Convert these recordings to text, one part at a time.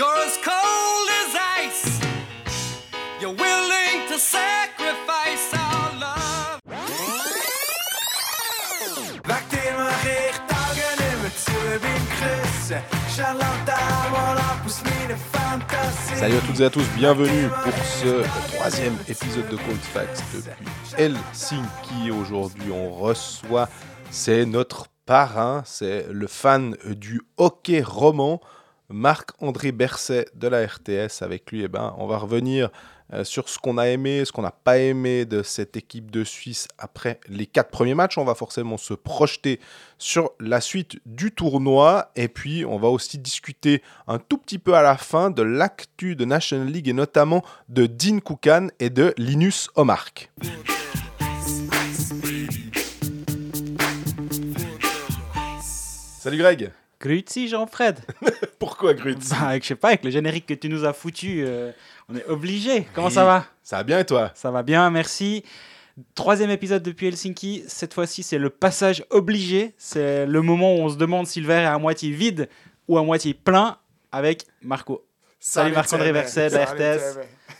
You're as cold as ice. You're willing to sacrifice our love. Mehr zu, meine Fantasie. Salut à toutes et à tous, bienvenue pour ce troisième épisode de Cold Facts depuis Helsinki. Aujourd'hui, on reçoit, c'est notre parrain, c'est le fan du hockey roman, Marc-André Berset de la RTS. Avec lui, eh ben, on va revenir euh, sur ce qu'on a aimé, ce qu'on n'a pas aimé de cette équipe de Suisse après les quatre premiers matchs. On va forcément se projeter sur la suite du tournoi et puis on va aussi discuter un tout petit peu à la fin de l'actu de National League et notamment de Dean Koukan et de Linus Omark. Salut Greg Grüezi Jean-Fred Pourquoi Grutz Bah, je sais pas, avec le générique que tu nous as foutu, euh, on est obligé. Comment ça va? Ça va bien et toi? Ça va bien, merci. Troisième épisode depuis Helsinki. Cette fois-ci, c'est le passage obligé. C'est le moment où on se demande si le verre est à moitié vide ou à moitié plein avec Marco. Salut, Marc-André Thierry. Verset de la Salut,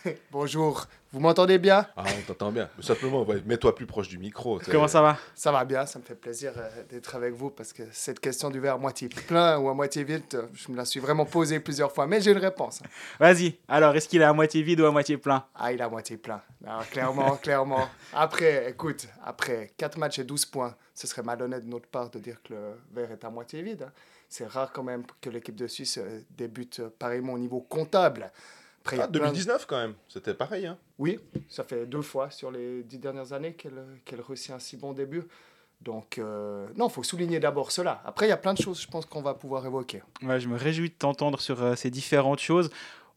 RTS. Bonjour, vous m'entendez bien? Ah, on t'entend bien. Mais simplement, ouais, mets-toi plus proche du micro. t'sais. Comment ça va? Ça va bien, ça me fait plaisir euh, d'être avec vous parce que cette question du verre à moitié plein ou à moitié vide, euh, je me la suis vraiment posée plusieurs fois, mais j'ai une réponse. Vas-y. Alors, est-ce qu'il est à moitié vide ou à moitié plein? Ah, il est à moitié plein. Alors, clairement, clairement. Après, écoute, après 4 matchs et 12 points, ce serait malhonnête de notre part de dire que le verre est à moitié vide. hein. C'est rare quand même que l'équipe de Suisse euh, débute pareillement au niveau comptable. Après, il y a Ah, plein de- 2019 quand même, c'était pareil. Hein. Oui, ça fait deux fois sur les dix dernières années qu'elle qu'elle réussit un si bon début. Donc, euh, non, il faut souligner d'abord cela. Après, il y a plein de choses, je pense, qu'on va pouvoir évoquer. Ouais, je me réjouis de t'entendre sur euh, ces différentes choses.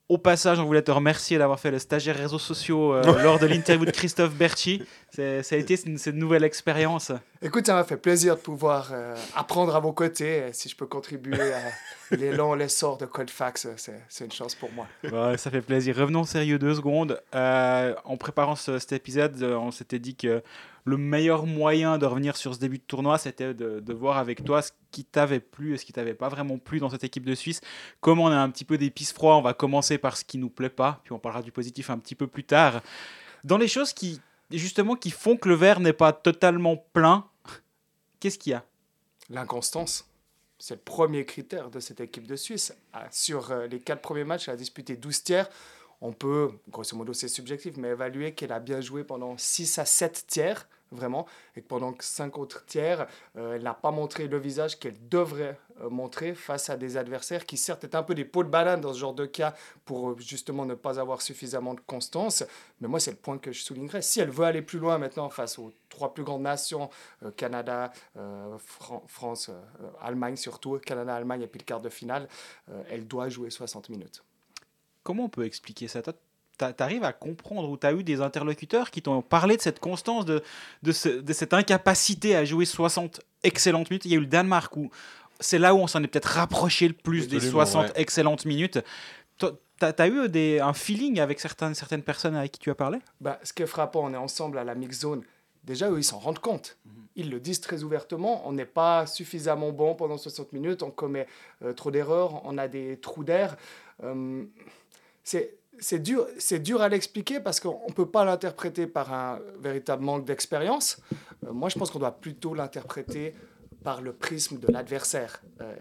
Au passage, on voulait te remercier d'avoir fait le stagiaire réseaux sociaux euh, lors de l'interview de Christophe Berchi. Ça a été cette, cette nouvelle expérience. Écoute, ça m'a fait plaisir de pouvoir euh, apprendre à vos côtés. Et si je peux contribuer à l'élan, l'essor de Codefax, euh, c'est une chance pour moi. Ouais, ça fait plaisir. Revenons sérieux deux secondes. Euh, en préparant ce- cet épisode, euh, on s'était dit que le meilleur moyen de revenir sur ce début de tournoi, c'était de, voir avec toi ce qui t'avait plu et ce qui t'avait pas vraiment plu dans cette équipe de Suisse. Comme on a un petit peu d'épices froids, on va commencer par ce qui nous plaît pas, puis on parlera du positif un petit peu plus tard. Dans les choses qui, justement, qui font que le verre n'est pas totalement plein, qu'est-ce qu'il y a? L'inconstance, c'est le premier critère de cette équipe de Suisse. Ah, Sur euh, les quatre premiers matchs, elle a disputé 12 tiers. On peut, grosso modo c'est subjectif, mais évaluer qu'elle a bien joué pendant 6 à 7 tiers, vraiment, et que pendant 5 autres tiers, euh, elle n'a pas montré le visage qu'elle devrait euh, montrer face à des adversaires qui certes étaient un peu des pots de banane dans ce genre de cas pour euh, justement ne pas avoir suffisamment de constance. Mais moi c'est le point que je soulignerais. Si elle veut aller plus loin maintenant face aux trois plus grandes nations, Canada, Fran- France, Allemagne surtout, Canada, Allemagne et puis le quart de finale, elle doit jouer 60 minutes. Comment on peut expliquer ça? T'arrives à comprendre ou tu as eu des interlocuteurs qui t'ont parlé de cette constance, de, de, ce- de cette incapacité à jouer 60 excellentes minutes? Il y a eu le Danemark où c'est là où on s'en est peut-être rapproché le plus des Absolument, 60 ouais. excellentes minutes. T'as as eu des, un feeling avec certaines, certaines personnes avec qui tu as parlé? Bah, ce qui est frappant, on est ensemble à la mix zone. Déjà, eux, ils s'en rendent compte. Ils le disent très ouvertement. On n'est pas suffisamment bon pendant 60 minutes. On commet euh, trop d'erreurs. On a des trous d'air. Euh, c'est dur, c'est dur à l'expliquer parce qu'on ne peut pas l'interpréter par un véritable manque d'expérience. Euh, moi, je pense qu'on doit plutôt l'interpréter par le prisme de l'adversaire. Euh,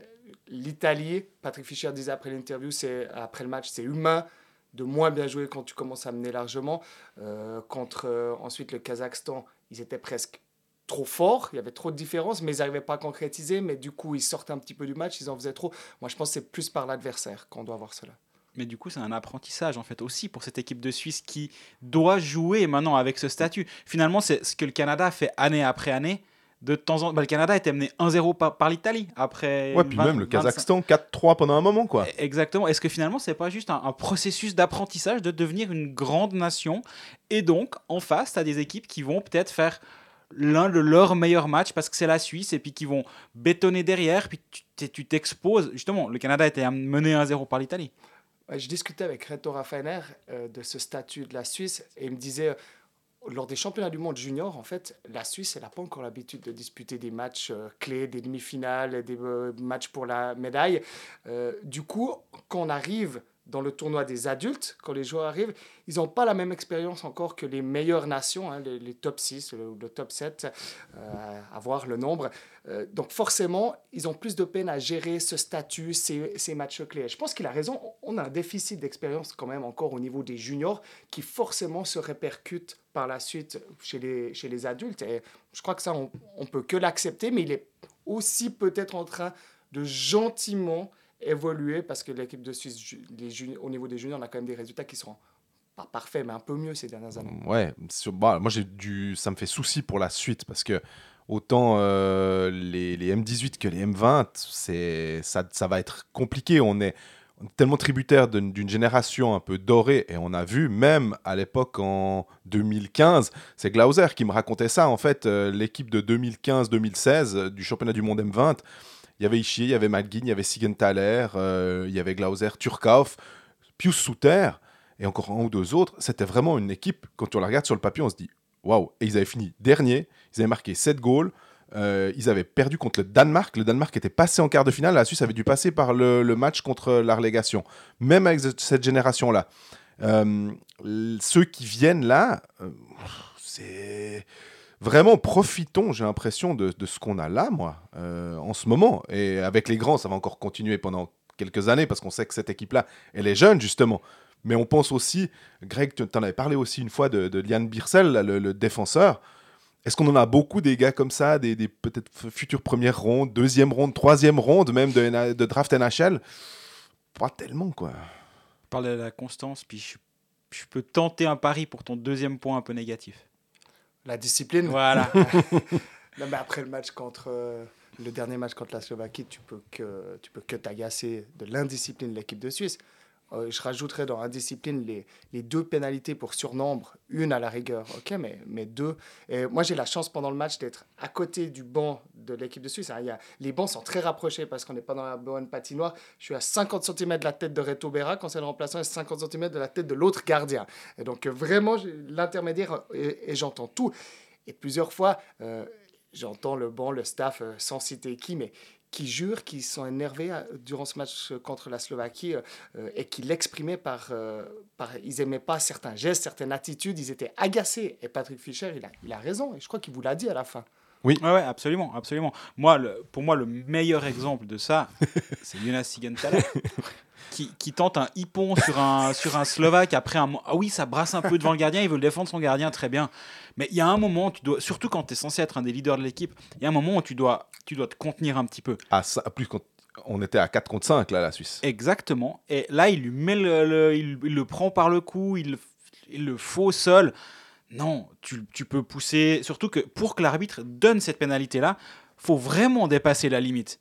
L'Italie, Patrick Fischer disait après l'interview, c'est après le match, c'est humain de moins bien jouer quand tu commences à mener largement. Euh, contre ensuite le Kazakhstan, ils étaient presque trop forts, il y avait trop de différences, mais ils n'arrivaient pas à concrétiser, mais du coup ils sortaient un petit peu du match, ils en faisaient trop. Moi je pense que c'est plus par l'adversaire qu'on doit voir cela. Mais du coup, c'est un apprentissage en fait aussi pour cette équipe de Suisse qui doit jouer maintenant avec ce statut. Finalement, c'est ce que le Canada fait année après année. De temps en bah, le Canada était mené 1-0 par, par l'Italie après. Ouais, puis 20 même le 25 Kazakhstan 4-3 pendant un moment, quoi. Exactement. Est-ce que finalement, c'est pas juste un, un processus d'apprentissage de devenir une grande nation? Et donc, en face, tu as des équipes qui vont peut-être faire l'un de leurs meilleurs matchs parce que c'est la Suisse et puis qui vont bétonner derrière. Puis tu t'exposes. Justement, le Canada était mené 1-0 par l'Italie. Je discutais avec Reto Raffainer euh, de ce statut de la Suisse et il me disait, euh, lors des championnats du monde junior, en fait, la Suisse, elle n'a pas encore l'habitude de disputer des matchs euh, clés, des demi-finales, des euh, matchs pour la médaille. Du coup, quand on arrive dans le tournoi des adultes, quand les joueurs arrivent, ils n'ont pas la même expérience encore que les meilleures nations, hein, les, top 6, le, le top 7, euh, à voir le nombre. Euh, donc forcément, ils ont plus de peine à gérer ce statut, ces, matchs clés. Je pense qu'il a raison, on a un déficit d'expérience quand même encore au niveau des juniors qui forcément se répercute par la suite chez les, chez les adultes. Et je crois que ça, on ne peut que l'accepter, mais il est aussi peut-être en train de gentiment évoluer parce que l'équipe de Suisse, les au niveau des juniors, on a quand même des résultats qui sont pas parfaits, mais un peu mieux ces dernières années. Ouais, bah, moi j'ai ça me fait souci pour la suite parce que autant euh, les, les, M18 que les M20, c'est ça, ça va être compliqué. On est, tellement tributaire d'une génération un peu dorée et on a vu même à l'époque en 2015, c'est Glauser qui me racontait ça en fait, euh, l'équipe de 2015-2016 euh, du championnat du monde M20 il y avait Ishii, il y avait Malguin, il y avait Sigenthaler, euh, il y avait Glauser, Turkauf, Pius Souter et encore un ou deux autres. C'était vraiment une équipe, quand on la regarde sur le papier, on se dit waouh. Et ils avaient fini dernier, ils avaient marqué 7 goals. Euh, ils avaient perdu contre le Danemark. Le Danemark était passé en quart de finale. La Suisse avait dû passer par le, match contre la relégation. Même avec cette génération-là. Euh, ceux qui viennent là, c'est vraiment profitons, j'ai l'impression, de, ce qu'on a là, moi, euh, en ce moment. Et avec les grands, ça va encore continuer pendant quelques années, parce qu'on sait que cette équipe-là, elle est jeune, justement. Mais on pense aussi, Greg, tu en avais parlé aussi une fois de, de Liane Birsel, le, défenseur. Est-ce qu'on en a beaucoup des gars comme ça, des, peut-être futures premières rondes, deuxième ronde, troisième ronde même de, de draft NHL Pas tellement, quoi. On parle de la constance, puis je peux tenter un pari pour ton deuxième point un peu négatif. La discipline. Voilà. non, mais après le match contre euh, le dernier match contre la Slovaquie, tu peux que tu peux que t'agacer de l'indiscipline de l'équipe de Suisse. Euh, je rajouterais dans indiscipline les, les deux pénalités pour surnombre, une à la rigueur, ok, mais, deux. Et moi, j'ai la chance pendant le match d'être à côté du banc de l'équipe de Suisse. Il y a, les bancs sont très rapprochés parce qu'on n'est pas dans la bonne patinoire. Je suis à 50 cm de la tête de Reto Berra quand c'est le remplaçant et 50 cm de la tête de l'autre gardien. Donc, euh, vraiment, l'intermédiaire, et, j'entends tout. Et plusieurs fois, euh, j'entends le banc, le staff, sans citer qui, mais qui jurent qu'ils sont énervés euh, durant ce match contre la Slovaquie euh, et qui l'exprimaient par, euh, par... Ils n'aimaient pas certains gestes, certaines attitudes, ils étaient agacés. Et Patrick Fischer, il a, il a raison, et je crois qu'il vous l'a dit à la fin. Oui, ouais, absolument, absolument. Moi, le, pour moi, le meilleur exemple de ça, c'est Jonas Sigenthaler. Qui, qui, tente un hippon sur un, sur un Slovaque après un. Ah oui, ça brasse un peu devant le gardien, il veut défendre son gardien, très bien. Mais il y a un moment, tu dois, surtout quand tu es censé être un des leaders de l'équipe, il y a un moment où tu dois, tu dois te contenir un petit peu. Ah, ça, plus quand on était à 4 contre 5, là, la Suisse. Exactement. Et là, il lui met le, il, le prend par le cou, il, il le faut seul. Non, tu, tu, peux pousser. Surtout que pour que l'arbitre donne cette pénalité-là, faut vraiment dépasser la limite.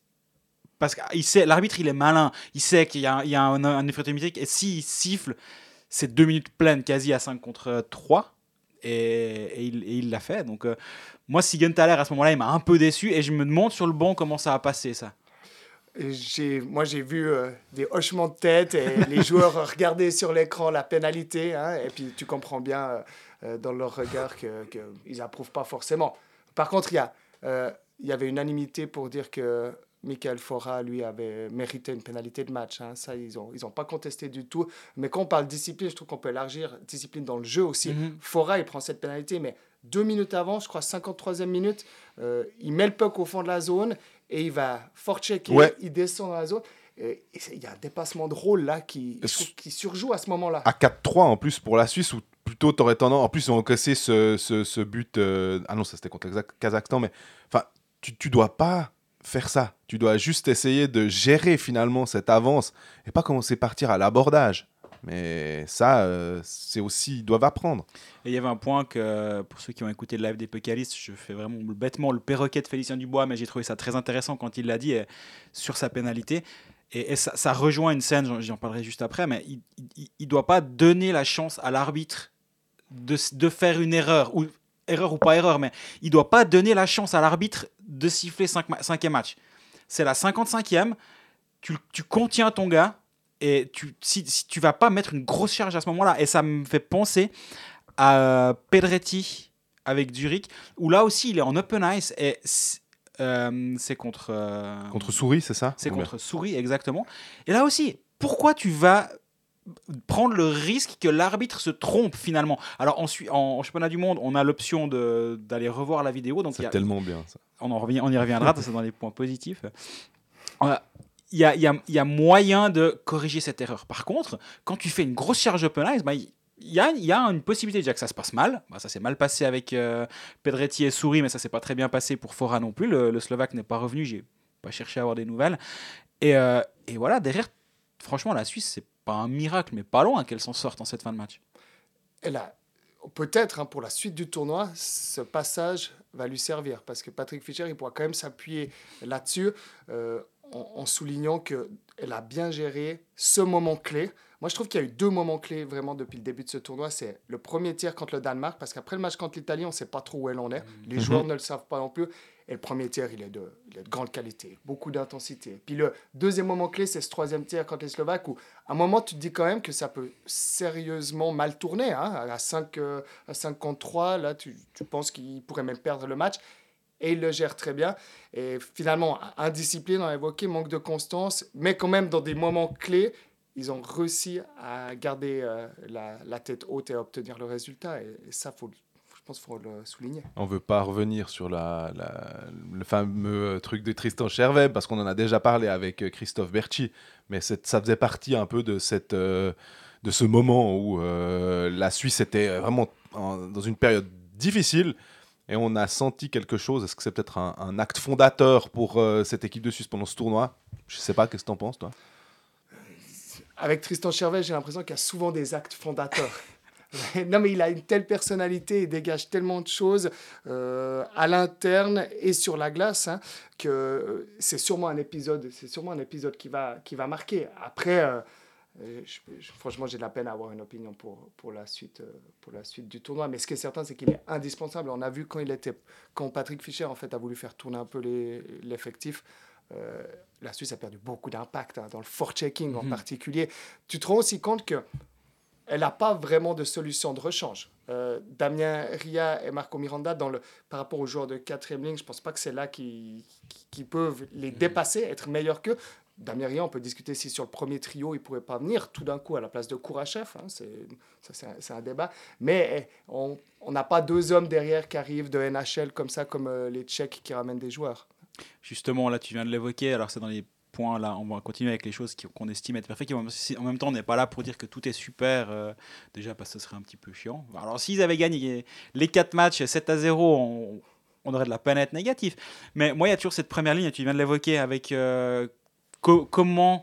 Parce que l'arbitre, il est malin. Il sait qu'il y a, il y a un, un effet et s'il siffle, c'est deux minutes pleines, quasi à 5 contre 3 et, il l'a fait. Donc, euh, moi, Sigenthaler, à ce moment-là, il m'a un peu déçu et je me demande sur le banc comment ça a passé, ça. Moi, j'ai vu euh, des hochements de tête et les joueurs regarder sur l'écran la pénalité. Hein, et puis, tu comprends bien euh, dans leur regard qu'ils que n'approuvent pas forcément. Par contre, il y, a, il y avait unanimité pour dire que Michael Fora, lui, avait mérité une pénalité de match. Hein. Ça, ils n'ont ils ont pas contesté du tout. Mais quand on parle discipline, je trouve qu'on peut élargir discipline dans le jeu aussi. Mhm. Fora, il prend cette pénalité, mais deux minutes avant, je crois 53e minute, euh, il met le puck au fond de la zone et il va fort checker, il descend dans la zone. Il y a un dépassement de rôle là qui, qui surjoue à ce moment-là. À 4-3 en plus pour la Suisse, ou plutôt tu aurais tendance. En plus, ils ont cassé ce, ce, ce but. Euh, ah non, ça c'était contre le Kazakhstan, mais enfin, tu, tu dois pas faire ça. Tu dois juste essayer de gérer finalement cette avance et pas commencer à partir à l'abordage. Mais ça, euh, c'est aussi, ils doivent apprendre. Et il y avait un point que, pour ceux qui ont écouté le live des Pécalistes, je fais vraiment bêtement le perroquet de Félicien Dubois, mais j'ai trouvé ça très intéressant quand il l'a dit sur sa pénalité. Et, ça, rejoint une scène, j'en parlerai juste après, mais il ne doit pas donner la chance à l'arbitre de, de, faire une erreur, ou erreur ou pas erreur, mais il doit pas donner la chance à l'arbitre de siffler 5 cinquième match. C'est la 55e, tu, tu, contiens ton gars, et tu, si, si, tu vas pas mettre une grosse charge à ce moment-là, et ça me fait penser à Pedretti avec Zurich, où là aussi il est en open ice, et euh, c'est contre... Euh, contre Souris, c'est ça? C'est contre Souris, exactement. Et là aussi, pourquoi tu vas prendre le risque que l'arbitre se trompe finalement. Alors en, en, championnat du monde, on a l'option d'aller revoir la vidéo. C'est a- tellement bien ça. on, en revient, on y reviendra, c'est dans les points positifs. Euh, Il y, a, y a- y a moyen de corriger cette erreur. Par contre, quand tu fais une grosse charge open ice, bah, il y a, y a une possibilité déjà que ça se passe mal. Bah, ça s'est mal passé avec euh, Pedretti et Souris, mais ça s'est pas très bien passé pour Fora non plus. Le, le Slovaque n'est pas revenu, j'ai pas cherché à avoir des nouvelles. Et, euh, et voilà, derrière, franchement, la Suisse, c'est pas un miracle, mais pas loin qu'elle s'en sorte en cette fin de match. Et là, peut-être hein, pour la suite du tournoi, ce passage va lui servir parce que Patrick Fischer, il pourra quand même s'appuyer là-dessus euh, en, en soulignant qu'elle a bien géré ce moment clé. Moi, je trouve qu'il y a eu deux moments clés vraiment depuis le début de ce tournoi. C'est le premier tir contre le Danemark, parce qu'après le match contre l'Italie, on ne sait pas trop où elle en est. Les joueurs ne le savent pas non plus. Et le premier tir, il est de, il grande qualité, beaucoup d'intensité. Puis le deuxième moment clé, c'est ce troisième tir contre les Slovaques, où à un moment, tu te dis quand même que ça peut sérieusement mal tourner. Hein. À 5, euh, à 5 contre 3, là, tu, penses qu'il pourrait même perdre le match. Et il le gère très bien. Et finalement, indiscipline, on a évoqué, manque de constance, mais quand même dans des moments clés, ils ont réussi à garder euh, la, tête haute et à obtenir le résultat. Et, et ça, faut, le- je pense qu'il faut le souligner. On veut pas revenir sur la, la- le fameux truc de Tristan Chervet parce qu'on en a déjà parlé avec euh, Christophe Berchi, mais ça faisait partie un peu de cette euh, de ce moment où euh, la Suisse était vraiment en- dans une période difficile et on a senti quelque chose. Est-ce que c'est peut-être un, un acte fondateur pour euh, cette équipe de Suisse pendant ce tournoi? Je sais pas. Qu'est-ce que t'en penses, toi? Avec Tristan Chervet, j'ai l'impression qu'il y a souvent des actes fondateurs. non, mais il a une telle personnalité, il dégage tellement de choses euh, à l'interne et sur la glace hein, que euh, c'est sûrement un épisode, c'est sûrement un épisode qui va, qui va marquer. Après, euh, je- je- franchement, j'ai de la peine à avoir une opinion pour, pour, la suite, pour la suite du tournoi. Mais ce qui est certain, c'est qu'il est indispensable. On a vu quand il était, quand Patrick Fischer en fait a voulu faire tourner un peu l'effectif. euh, la Suisse a perdu beaucoup d'impact hein, dans le forechecking en Mhm. particulier. Tu te rends aussi compte que elle n'a pas vraiment de solution de rechange. Euh, Damien Ria et Marco Miranda, dans le, par rapport aux joueurs de quatrième ligne, je ne pense pas que c'est là qui, qui, qui peuvent les dépasser, être meilleurs qu'eux. Damien Ria, on peut discuter si sur le premier trio, il ne pourrait pas venir tout d'un coup à la place de Kourachev. Hein, c'est, un, débat. Mais eh, on on n'a pas deux hommes derrière qui arrivent de NHL comme ça, comme euh, les Tchèques qui ramènent des joueurs. Justement, là, tu viens de l'évoquer. Alors, c'est dans les points là. On va continuer avec les choses qu'on estime être parfaites. En même- si- En même temps, on n'est pas là pour dire que tout est super. euh, déjà, parce que ce serait un petit peu chiant. Alors, s'ils avaient gagné les 4 matchs 7 à 0, on, on aurait de la être négatif. Mais moi, il y a toujours cette première ligne, et tu viens de l'évoquer, avec euh, co- comment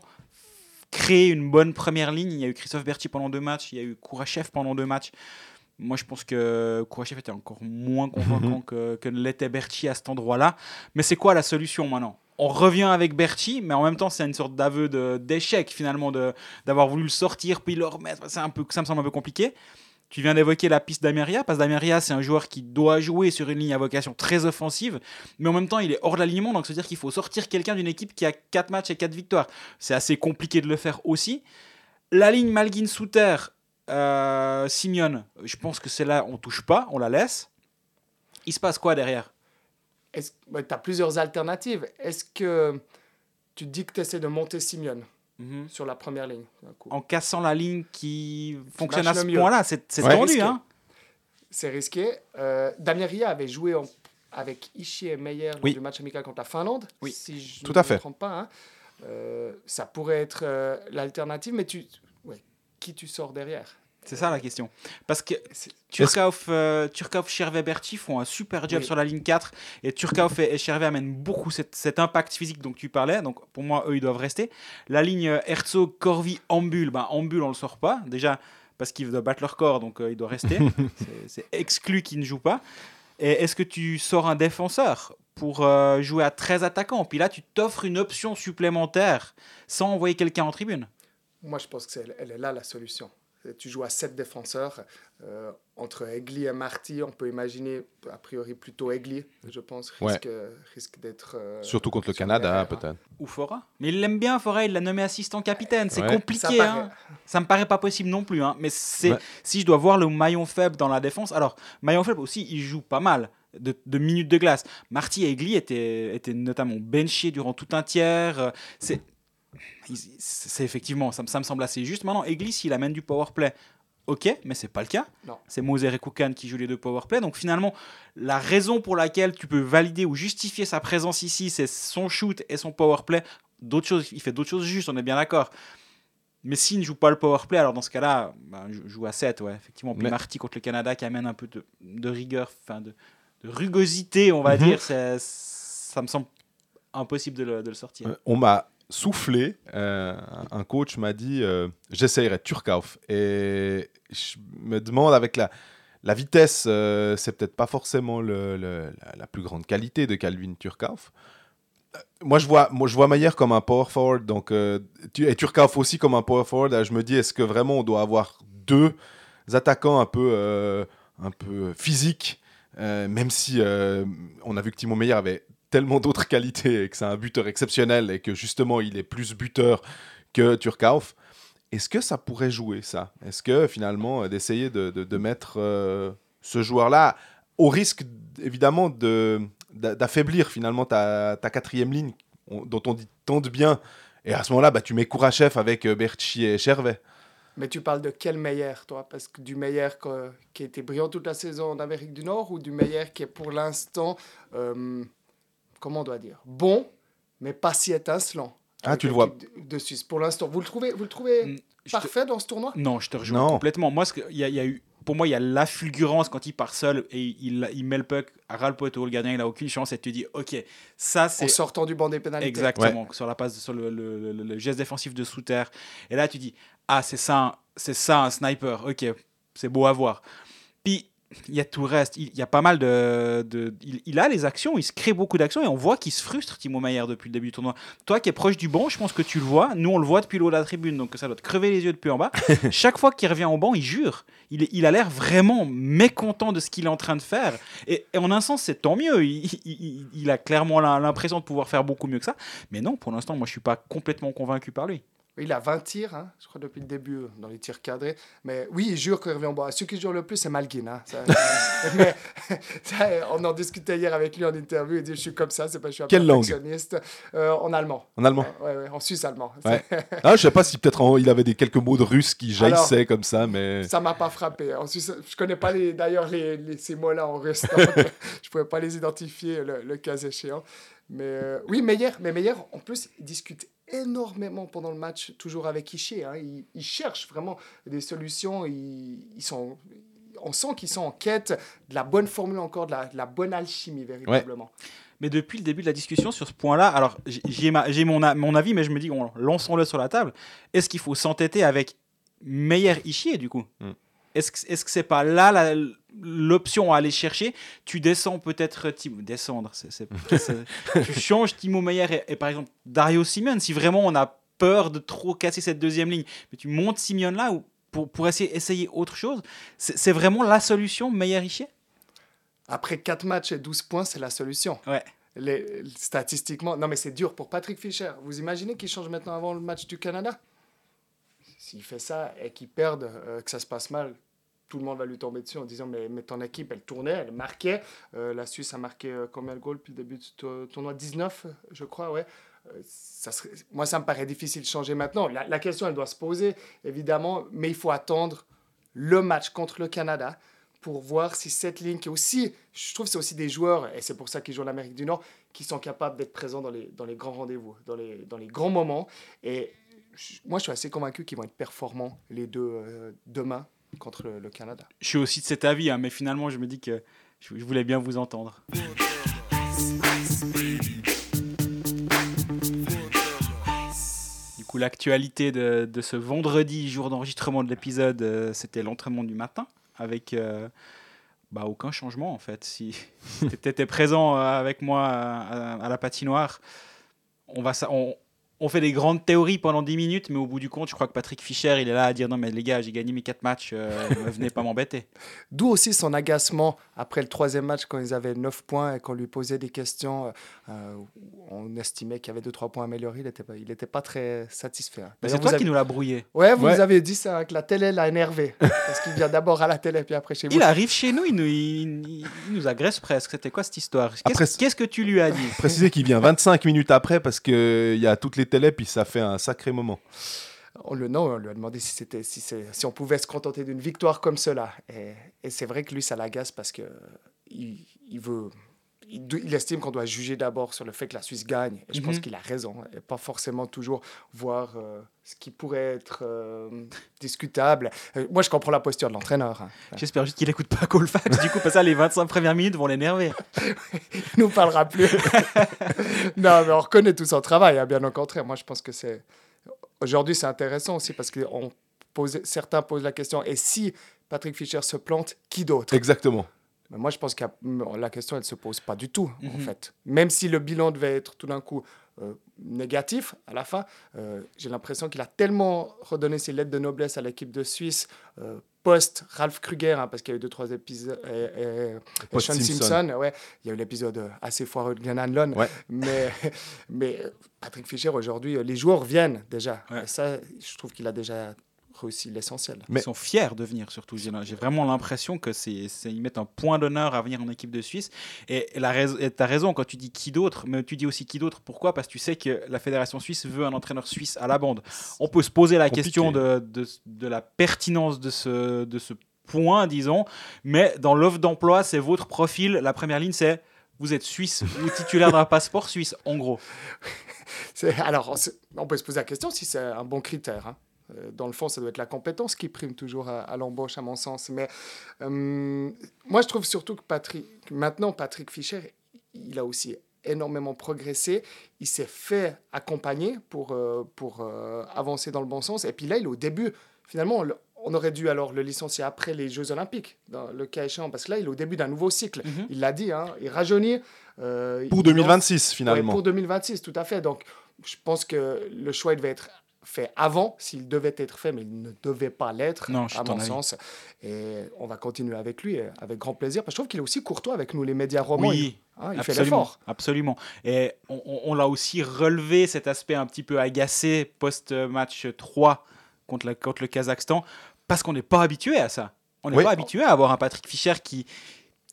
créer une bonne première ligne. Il y a eu Christophe Berti pendant deux matchs, il y a eu Kourachev pendant deux matchs. Moi, je pense que Kourachev était encore moins convaincant que, que ne l'était Berti à cet endroit-là. Mais c'est quoi la solution maintenant? On revient avec Berti, mais en même temps, c'est une sorte d'aveu d'échec finalement d'avoir voulu le sortir puis le remettre. Un peu, ça me semble un peu compliqué. Tu viens d'évoquer la piste d'Ameria, parce d'Ameria, c'est un joueur qui doit jouer sur une ligne à vocation très offensive, mais en même temps, il est hors de l'alignement, donc ça veut dire qu'il faut sortir quelqu'un d'une équipe qui a 4 matchs et 4 victoires. C'est assez compliqué de le faire aussi. La ligne Malguin-Souter, euh, Simeone, je pense que c'est là, on touche pas, on la laisse. Il se passe quoi derrière? Tu as plusieurs alternatives. Est-ce que tu dis que tu essaies de monter Simeone sur la première ligne En cassant la ligne qui fonctionne à ce point-là, c'est Ouais. tendu. Risqué. Hein C'est risqué. Euh, Damien Ria avait joué en- avec Ishii et Meyer lors Oui. du match amical contre la Finlande, Oui. si je Tout ne à me fait. trompe pas. hein. Euh, ça pourrait être euh, l'alternative, mais tu, ouais, qui tu sors derrière? C'est ça la question. Parce que Turkov, euh, Chervet, Berti font un super job Oui. sur la ligne 4 et Turkov et, et Chervet amènent beaucoup cette- cet impact physique dont tu parlais. Donc pour moi, eux, ils doivent rester. La ligne euh, Herzog, Corvi, Ambul, ben, Ambul, on le sort pas. Déjà parce qu'ils doivent battre leur corps, donc euh, il doit rester. C'est- exclu qu'ils ne jouent pas. Et est-ce que tu sors un défenseur pour euh, jouer à 13 attaquants? Puis là, tu t'offres une option supplémentaire sans envoyer quelqu'un en tribune. Moi, je pense que c'est elle est là la solution. Tu joues à 7 défenseurs. euh, entre Egli et Marty, on peut imaginer, a priori, plutôt Egli, je pense, Ouais. risque, risque d'être. euh, Surtout contre le Canada, hein. peut-être. Ou Fora. Mais il l'aime bien, Fora, il l'a nommé assistant capitaine. C'est Ouais. Ça compliqué. paraît. hein. Ça me paraît pas possible non plus. hein. Mais c'est Ouais. si je dois voir le maillon faible dans la défense. Alors, maillon faible aussi, il joue pas mal de, de minutes de glace. Marty Egli était, était notamment benché durant tout un tiers. Euh, C'est c'est effectivement, ça, me- ça me semble assez juste. Maintenant, Eglis, il amène du power play. Ok, mais c'est pas le cas. C'est Moser et Koukan qui jouent les deux power play. Donc finalement, la raison pour laquelle tu peux valider ou justifier sa présence ici, c'est son shoot et son power play. D'autres choses, il fait d'autres choses justes, on est bien d'accord. Mais s'il ne joue pas le power play, alors dans ce cas-là, bah, je joue à 7, ouais, effectivement. Puis Mais- Marty contre le Canada qui amène un peu de, de rigueur, enfin de, de rugosité, on va Mhm. dire, c'est- ça me semble impossible de le, de le sortir. Euh, On m'a soufflé, euh, un coach m'a dit euh, j'essayerai Turkauf. Et je me demande avec la, la vitesse, euh, c'est peut-être pas forcément le- la, plus grande qualité de Calvin Turkauf. Euh, Moi je, vois, moi, je vois Maillère comme un power forward, donc, et Turkauf aussi comme un power forward. Je me dis, est-ce que vraiment on doit avoir deux attaquants un peu, un peu physiques, même si on a vu que Timo Meyer avait tellement d'autres qualités et que c'est un buteur exceptionnel et que justement il est plus buteur que Turkauf. Est-ce que ça pourrait jouer ça? Est-ce que finalement euh, d'essayer de, de- mettre euh, ce joueur-là au risque évidemment de- d'a- d'affaiblir finalement ta, ta quatrième ligne on- dont on dit tant de bien et à ce moment-là bah, tu mets Kourachev avec euh, Berchi et Chervet. Mais tu parles de quel Meyer, toi? Parce que du Meyer qui a été brillant toute la saison en Amérique du Nord ou du Meyer qui est pour l'instant, comment on doit dire, bon, mais pas si étincelant Ah, tu le vois. l'équipe De, de Suisse. Pour l'instant, vous le trouvez, vous le trouvez Mm, te- parfait dans ce tournoi? Non, je te rejoins Non. complètement. Moi, ce que- il y, a- il y a eu, pour moi, il y a la fulgurance quand il part seul et il, il met le puck à ras le poteau, le gardien il a aucune chance et tu te dis, ok, ça En c'est sortant du banc des pénalités. exactement sur la passe, sur le, le- le- le geste défensif de Souter. Et là, tu dis, ah c'est ça, un- c'est ça un sniper. Ok, c'est beau à voir. Puis il y a tout le reste. Il, y a pas mal de, de- il, il a les actions, il se crée beaucoup d'actions et on voit qu'il se frustre Timo Meyer depuis le début du tournoi. Toi qui es proche du banc, je pense que tu le vois. Nous on le voit depuis le haut de la tribune, donc ça doit te crever les yeux depuis en bas. Chaque fois qu'il revient au banc, il jure. Il, il a l'air vraiment mécontent de ce qu'il est en train de faire. Et, et en un sens, c'est tant mieux. Il, il- a clairement la- l'impression de pouvoir faire beaucoup mieux que ça. Mais non, pour l'instant, moi je suis pas complètement convaincu par lui. Il a 20 tirs, hein, je crois, depuis le début, euh, dans les tirs cadrés. Mais oui, il jure qu'il revient en bas. Celui qui jure le plus, c'est Malguin. hein. Ça- mais ça, on en discutait hier avec lui en interview. Il dit Je suis comme ça, c'est pas je suis un Quelle perfectionniste. Euh, en allemand. En allemand. Ouais, ouais, en suisse allemand. Ouais. Ah, je sais pas si peut-être en- il avait des quelques mots de russe qui jaillissaient comme ça, mais Ça m'a pas frappé. En Suisse, je connais pas d'ailleurs les, les- ces mots-là en russe. je pouvais pas les identifier le, le cas échéant. Mais euh, oui, Meyer, mais Meyer, en plus, il discute énormément pendant le match, toujours avec Ishii. Hein. Il, il cherche vraiment des solutions. Il- ils sont, on sent qu'ils sont en quête de la bonne formule encore, de la, de la bonne alchimie véritablement. Mais depuis le début de la discussion sur ce point-là, alors j'ai ma- j'ai mon, avis, mais je me dis, bon, lançons-le sur la table. Est-ce qu'il faut s'entêter avec Meyer Ishier du coup? Hmm. Est-ce que est-ce que c'est pas là la- l'option à aller chercher? Tu descends peut-être Timo, descendre, c'est- c'est- c'est- tu changes Timo Meyer et, et par exemple Dario Simeone si vraiment on a peur de trop casser cette deuxième ligne, mais tu montes Simeone là ou pour, pour essayer, essayer autre chose, c'est c'est vraiment la solution Meyer Ishier Après 4 matchs et 12 points, c'est la solution. Ouais. Les, statistiquement, non mais c'est dur pour Patrick Fischer. Vous imaginez qu'il change maintenant avant le match du Canada? S'il fait ça et qu'il perde, euh, que ça se passe mal, tout le monde va lui tomber dessus en disant mais, mais ton équipe, elle tournait, elle marquait. Euh, la Suisse a marqué euh, combien de goals depuis le début du tour- tournoi? 19, je crois, ouais. Euh, moi, ça me paraît difficile de changer maintenant. La, question, elle doit se poser, évidemment, mais il faut attendre le match contre le Canada pour voir si cette ligne qui est aussi, je trouve c'est aussi des joueurs, et c'est pour ça qu'ils jouent en Amérique du Nord, qui sont capables d'être présents dans les, dans les grands rendez-vous, dans les, dans les grands moments. Et moi, je suis assez convaincu qu'ils vont être performants, les deux, demain contre le, Canada. Je suis aussi de cet avis, hein, mais finalement, je me dis que je voulais bien vous entendre. Du coup, l'actualité de, ce vendredi, jour d'enregistrement de l'épisode, euh, c'était l'entraînement du matin, avec euh, bah, aucun changement en fait. Si tu étais présent euh, avec moi à, la patinoire, on, va, on, on fait des grandes théories pendant 10 minutes, mais au bout du compte, je crois que Patrick Fischer, il est là à dire non, mais les gars, j'ai gagné mes 4 matchs, euh, ne venez pas m'embêter. D'où aussi son agacement après le troisième match quand ils avaient 9 points et qu'on lui posait des questions. euh, euh, on estimait qu'il y avait 2-3 points améliorés. Il n'était pas, il était pas très satisfait. hein. Mais D'ailleurs, c'est toi qui nous l'as brouillé. Ouais, vous Ouais. avez dit ça, que la télé l'a énervé. parce qu'il vient d'abord à la télé, puis après chez vous. Il arrive chez nous, il nous, il, il- il nous agresse presque. C'était quoi cette histoire? Qu'est-ce Après- qu'est-ce que tu lui as dit? Préciser qu'il vient 25 minutes après parce qu'il y a toutes les télé, puis ça fait un sacré moment. On le non, on lui a demandé si c'était si, si on pouvait se contenter d'une victoire comme cela. Et, c'est vrai que lui, ça l'agace parce que il, il veut. Il, estime qu'on doit juger d'abord sur le fait que la Suisse gagne. Et je pense Mhm. qu'il a raison. Et pas forcément toujours voir euh, ce qui pourrait être euh, discutable. Euh, moi, je comprends la posture de l'entraîneur. hein. J'espère juste qu'il écoute pas Colfax. Du coup, parce que ça, les 25 premières minutes vont l'énerver. Il nous parlera plus. non, mais on reconnaît tout son travail, hein, bien au contraire. Moi, je pense que c'est. Aujourd'hui, c'est intéressant aussi parce que on pose... certains posent la question et si Patrick Fischer se plante, qui d'autre? Exactement. Mais moi, je pense que la question, elle ne se pose pas du tout, en Mhm. fait. Même si le bilan devait être tout d'un coup euh, négatif à la fin, euh, j'ai l'impression qu'il a tellement redonné ses lettres de noblesse à l'équipe de Suisse euh, post-Ralph Kruger, hein, parce qu'il y a eu deux, trois épisodes. Et, et- et Post Sean Simpson. Simpson, ouais. Il y a eu l'épisode assez foireux de Glenn Hanlon. Ouais. Mais, mais Patrick Fischer, aujourd'hui, les joueurs viennent déjà. Ouais. Et ça, je trouve qu'il a déjà réussi l'essentiel. Mais- Ils sont fiers de venir, surtout. J'ai j'ai vraiment l'impression que c'est, ils mettent un point d'honneur à venir en équipe de Suisse. Et tu as raison quand tu dis qui d'autre, mais tu dis aussi qui d'autre. Pourquoi? Parce que tu sais que la Fédération suisse veut un entraîneur suisse à la bande. On peut se poser la Compliqué. question de, de, de la pertinence de ce, de ce point, disons, mais dans l'offre d'emploi, c'est votre profil. La première ligne, c'est vous êtes suisse ou titulaire d'un passeport suisse, en gros. Alors, on peut se poser la question si c'est un bon critère. hein. Euh, Dans le fond, ça doit être la compétence qui prime toujours à, à l'embauche, à mon sens. Mais euh, moi, je trouve surtout que Patrick, maintenant, Patrick Fischer, il a aussi énormément progressé. Il s'est fait accompagner pour, euh, pour euh, avancer dans le bon sens. Et puis là, il est au début. Finalement, on, aurait dû alors le licencier après les Jeux Olympiques, dans le cas échéant, parce que là, il est au début d'un nouveau cycle. Mhm. Il l'a dit, hein, il rajeunit. euh, Pour il 2026, Ouais, finalement. pour 2026, tout à fait. Donc, je pense que le choix il devait être fait avant, s'il devait être fait, mais il ne devait pas l'être, à mon avis. sens. Et on va continuer avec lui, avec grand plaisir. Parce que je trouve qu'il est aussi courtois avec nous, les médias romans. Oui. Il, hein, il fait l'effort. absolument. Et on, on- on l'a aussi relevé cet aspect un petit peu agacé post-match 3 contre, la- contre le Kazakhstan parce qu'on n'est pas habitué à ça. On n'est Oui. pas habitué à avoir un Patrick Fischer qui,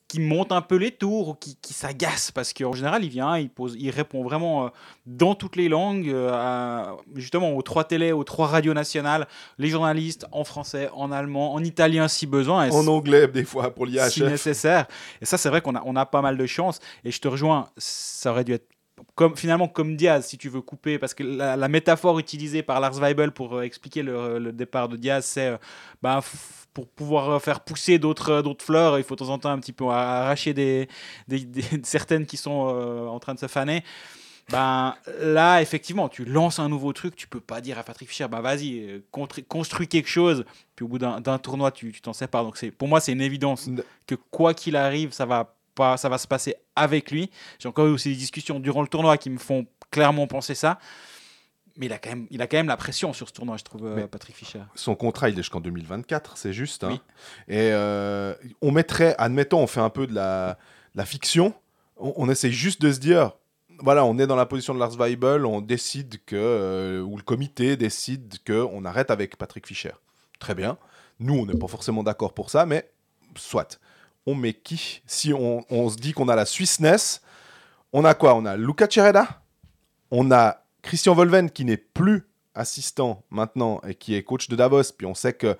qui monte un peu les tours ou qui, qui s'agace parce qu'en général il vient, il, pose, il répond vraiment euh, dans toutes les langues, euh, à- justement aux trois télés, aux trois radios nationales, les journalistes en français, en allemand, en italien si besoin. Et En anglais, des fois, pour si l'IHF. nécessaire. Et ça, c'est vrai qu'on a, on a pas mal de chance. Et je te rejoins, ça aurait dû être comme, finalement comme Diaz, si tu veux couper, parce que la, la métaphore utilisée par Lars Weibel pour euh, expliquer le, le départ de Diaz, c'est euh, ben, pour pouvoir euh, faire pousser d'autres euh, d'autres fleurs, il faut de temps en temps un petit peu arracher des, des- des- certaines qui sont euh, en train de se faner. Ben, là, effectivement, tu lances un nouveau truc, tu peux pas dire à Patrick Fischer, ben vas-y, euh, construis quelque chose, puis au bout d'un tournoi, tu t'en sépares. Donc pour moi, c'est une évidence que quoi qu'il arrive, ça va, pas, ça va se passer avec lui. J'ai encore eu aussi des discussions durant le tournoi qui me font clairement penser ça. Mais il a quand même, il a quand même la pression sur ce tournoi, je trouve, euh, Mais- Patrick Fischer. Son contrat, il est jusqu'en 2024, c'est juste. hein. Oui. Et euh, on mettrait, admettons, on fait un peu de la, la fiction. On, on essaie juste de se dire, voilà, on est dans la position de Lars Weibel, on décide que, euh, ou le comité décide que on arrête avec Patrick Fischer. Très bien. Nous, on n'est pas forcément d'accord pour ça, mais soit. On met qui? Si on, on se dit qu'on a la Swissness, on a quoi? On a Luca Cereda, on a Christian Volven qui n'est plus assistant maintenant et qui est coach de Davos. Puis on sait que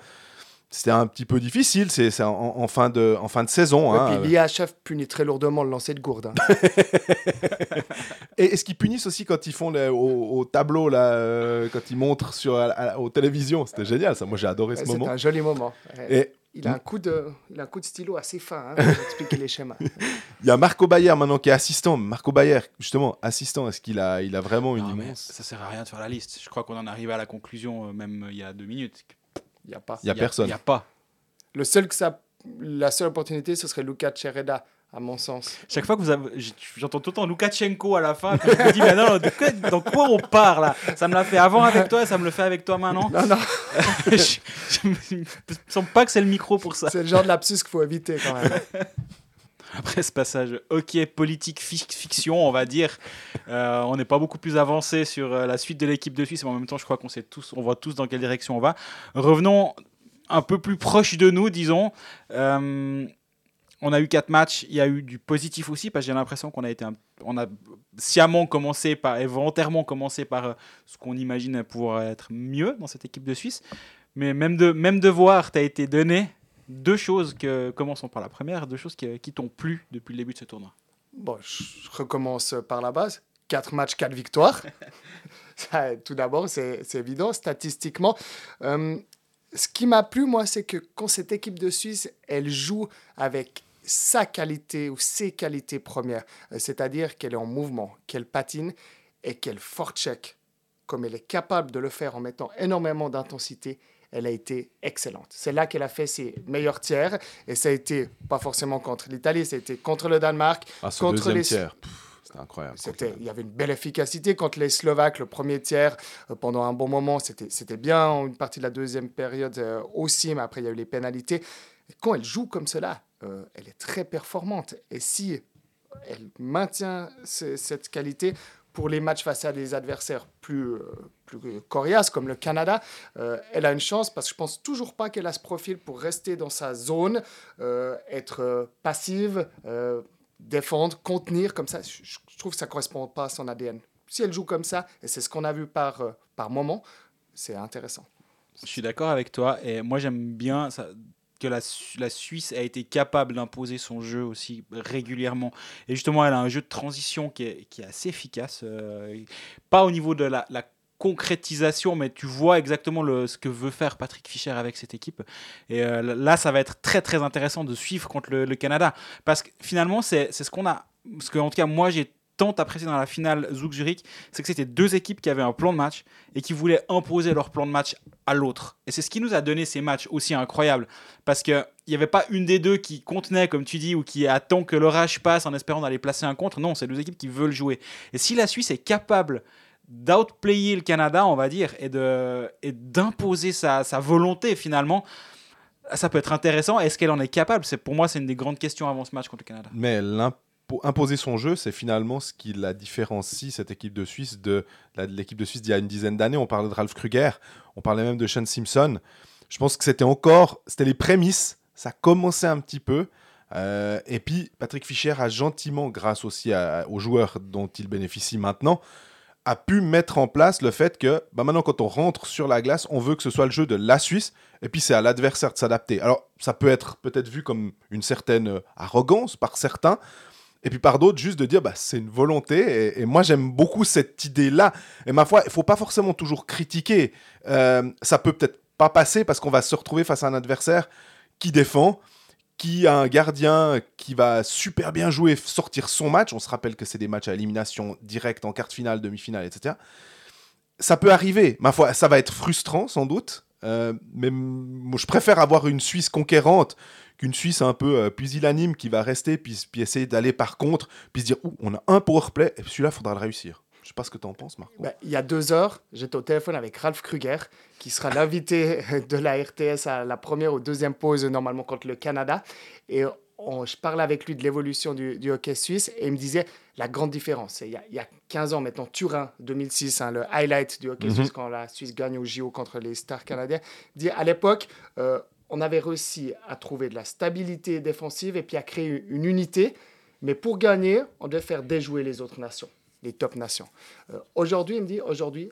c'était un petit peu difficile, c'est en, en fin de, en fin de saison. Et hein. puis l'IHF punit très lourdement le lancer de gourde. hein. Et est-ce qu'ils punissent aussi quand ils font les- au, au tableau, là, euh, quand ils montrent sur, à- à- aux télévisions? C'était génial, ça. Moi, j'ai adoré ce Ouais, C'était moment. un joli moment. Ouais. Et Il a, un coup de, il a un coup de stylo assez fin hein, pour expliquer les schémas. il y a Marco Bayer maintenant qui est assistant. Marco Bayer, justement, assistant, est-ce qu'il a, il a vraiment une Non, immense. ça sert à rien de faire la liste. Je crois qu'on en arrive à la conclusion, euh, même euh, il y a deux minutes. Il n'y a pas. Il y a personne. Il n'y a pas. Le seul que ça, la seule opportunité, ce serait Luca Cereda, à mon sens. Chaque fois que vous avez, j'entends tout le temps Lukashenko à la fin, puis je me dis, mais non, de quoi, dans quoi on part là? Ça me l'a fait avant avec toi et ça me le fait avec toi maintenant? Non, non, je, me sens pas que c'est le micro pour ça. c'est le genre de lapsus qu'il faut éviter quand même. Après ce passage ok politique fic- fiction, on va dire, euh, on n'est pas beaucoup plus avancé sur euh, la suite de l'équipe de Suisse, mais en même temps, je crois qu'on sait tous, on voit tous dans quelle direction on va. Revenons un peu plus proche de nous, disons. Euh, on a eu quatre matchs, il y a eu du positif aussi, parce que j'ai l'impression qu'on a été un on a sciemment commencé par, et volontairement commencé par euh, ce qu'on imagine pouvoir être mieux dans cette équipe de Suisse. Mais même, de, même devoir t'a été donné deux choses que, commençons par la première, deux choses qui, qui t'ont plu depuis le début de ce tournoi. Bon, je recommence par la base. Quatre matchs, quatre victoires. Ça, tout d'abord, c'est évident statistiquement. Euh, ce qui m'a plu, moi, c'est que quand cette équipe de Suisse, elle joue avec sa qualité ou ses qualités premières, euh, c'est-à-dire qu'elle est en mouvement, qu'elle patine et qu'elle check comme elle est capable de le faire en mettant énormément d'intensité, elle a été excellente. C'est là qu'elle a fait ses meilleurs tiers et ça a été pas forcément contre l'Italie, ça a été contre le Danemark, ah, contre les tiers. C'était incroyable. il y avait une belle efficacité contre les Slovaques, le premier tiers, euh, pendant un bon moment, c'était bien. Une partie de la deuxième période euh, aussi, mais après, il y a eu les pénalités. Quand elle joue comme cela, euh, elle est très performante. Et si elle maintient cette qualité pour les matchs face à des adversaires plus, plus coriaces comme le Canada, elle a une chance parce que je pense toujours pas qu'elle a ce profil pour rester dans sa zone, être passive défendre, contenir comme ça, je, trouve que ça correspond pas à son ADN. Si elle joue comme ça, et c'est ce qu'on a vu par, euh, par moment, c'est intéressant. Je suis d'accord avec toi, et moi j'aime bien ça, que la, la, Suisse a été capable d'imposer son jeu aussi régulièrement. Et justement, elle a un jeu de transition qui est, qui est assez efficace. Euh, pas au niveau de la, concrétisation, mais tu vois exactement ce que veut faire Patrick Fischer avec cette équipe. Et euh, là, ça va être très très intéressant de suivre contre le, Canada. Parce que finalement, c'est ce qu'on a. Ce que, en tout cas, moi, j'ai tant apprécié dans la finale Zouk Zurich, c'est que c'était deux équipes qui avaient un plan de match et qui voulaient imposer leur plan de match à l'autre. Et c'est ce qui nous a donné ces matchs aussi incroyables. Parce qu'il n'y avait pas une des deux qui contenait, comme tu dis, ou qui attend que l'orage passe en espérant d'aller placer un contre. Non, c'est deux équipes qui veulent jouer. Et si la Suisse est capable d'outplayer le Canada, on va dire, et d'imposer sa, volonté finalement. Ça peut être intéressant. Est-ce qu'elle en est capable? C'est pour moi, c'est une des grandes questions avant ce match contre le Canada. Mais imposer son jeu, c'est finalement ce qui la différencie cette équipe de Suisse de, l'équipe de Suisse d'il y a une dizaine d'années. On parlait de Ralph Kruger, on parlait même de Sean Simpson. Je pense que c'était encore, c'était les prémices. Ça commençait un petit peu. Euh, et puis Patrick Fischer a gentiment, grâce aussi aux joueurs dont il bénéficie maintenant, a pu mettre en place le fait que bah maintenant quand on rentre sur la glace, on veut que ce soit le jeu de la Suisse et puis c'est à l'adversaire de s'adapter. Alors ça peut être peut-être vu comme une certaine euh, arrogance par certains et puis par d'autres juste de dire bah c'est une volonté et, moi j'aime beaucoup cette idée là et ma foi il faut pas forcément toujours critiquer euh, ça peut peut-être pas passer parce qu'on va se retrouver face à un adversaire qui défend qui a un gardien qui va super bien jouer, sortir son match. On se rappelle que c'est des matchs à élimination directe en quart de finale, demi-finale, etc. Ça peut arriver. Ma foi, ça va être frustrant sans doute. Euh, mais moi, je préfère avoir une Suisse conquérante qu'une Suisse un peu euh, pusillanime qui va rester puis, essayer d'aller par contre, puis se dire on a un powerplay et celui-là, il faudra le réussir. Je sais pas ce que tu en penses, Marc. Bah, il y a deux heures, j'étais au téléphone avec Ralph Kruger, qui sera l'invité de la RTS à la première ou deuxième pause, normalement contre le Canada. Et je parlais avec lui de l'évolution du, hockey suisse et il me disait la grande différence. Il y a, il y a 15 ans maintenant, Turin 2006, hein, le highlight du hockey mhm. suisse quand la Suisse gagne au JO contre les Stars canadiens. dit à l'époque, euh, on avait réussi à trouver de la stabilité défensive et puis à créer une unité. Mais pour gagner, on devait faire déjouer les autres nations les top nations. Euh, aujourd'hui, il me dit, aujourd'hui,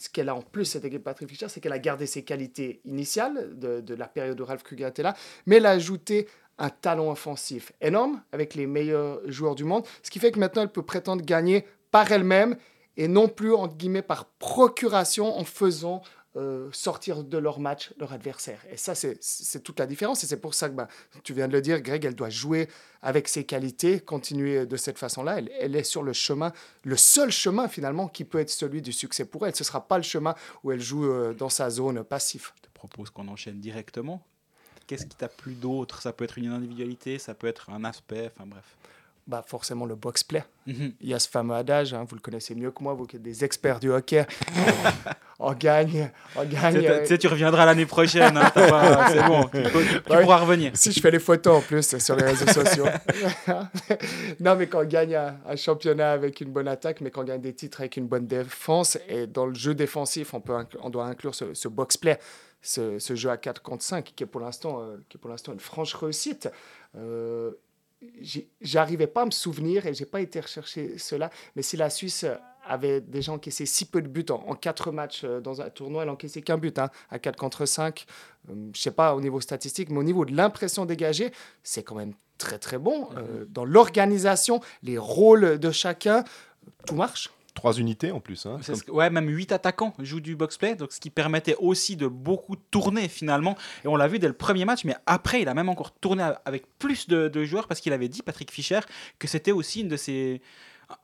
ce qu'elle a en plus, cette équipe Patrick Fischer, c'est qu'elle a gardé ses qualités initiales de, la période où Ralph Kruger était là, mais elle a ajouté un talent offensif énorme avec les meilleurs joueurs du monde, ce qui fait que maintenant elle peut prétendre gagner par elle-même et non plus, entre guillemets, par procuration en faisant euh, sortir de leur match leur adversaire. Et ça, c'est toute la différence. Et c'est pour ça que bah, tu viens de le dire, Greg, elle doit jouer avec ses qualités, continuer de cette façon-là. Elle, est sur le chemin, le seul chemin finalement qui peut être celui du succès pour elle. Ce ne sera pas le chemin où elle joue euh, dans sa zone passive. Je te propose qu'on enchaîne directement. Qu'est-ce qui t'a plu d'autre? Ça peut être une individualité, ça peut être un aspect, enfin bref bah forcément le box play. Mhm. Il y a ce fameux adage, hein, vous le connaissez mieux que moi, vous qui êtes des experts du hockey. on gagne, on gagne. Tu sais, tu reviendras l'année prochaine, hein, c'est bon, tu, pourras revenir. Si je fais les photos en plus sur les réseaux sociaux. non, mais quand on gagne un, championnat avec une bonne attaque, mais quand on gagne des titres avec une bonne défense, et dans le jeu défensif, on, peut on doit inclure ce, box play. Ce, jeu à 4 contre 5 qui est pour l'instant euh, qui est pour l'instant une franche réussite. Euh, j'arrivais pas à me souvenir et j'ai pas été rechercher cela. Mais si la Suisse avait déjà encaissé si peu de buts en, quatre matchs euh, dans un tournoi, elle encaissait qu'un but, hein, à 4 contre 5. Euh, je sais pas au niveau statistique, mais au niveau de l'impression dégagée, c'est quand même très très bon. Euh, dans l'organisation, les rôles de chacun, tout marche. Trois unités en plus. Hein, comme- ce ouais, même 8 attaquants jouent du box-play, donc ce qui permettait aussi de beaucoup tourner finalement. Et on l'a vu dès le premier match, mais après, il a même encore tourné avec plus de, de joueurs parce qu'il avait dit, Patrick Fischer, que c'était aussi une de ses,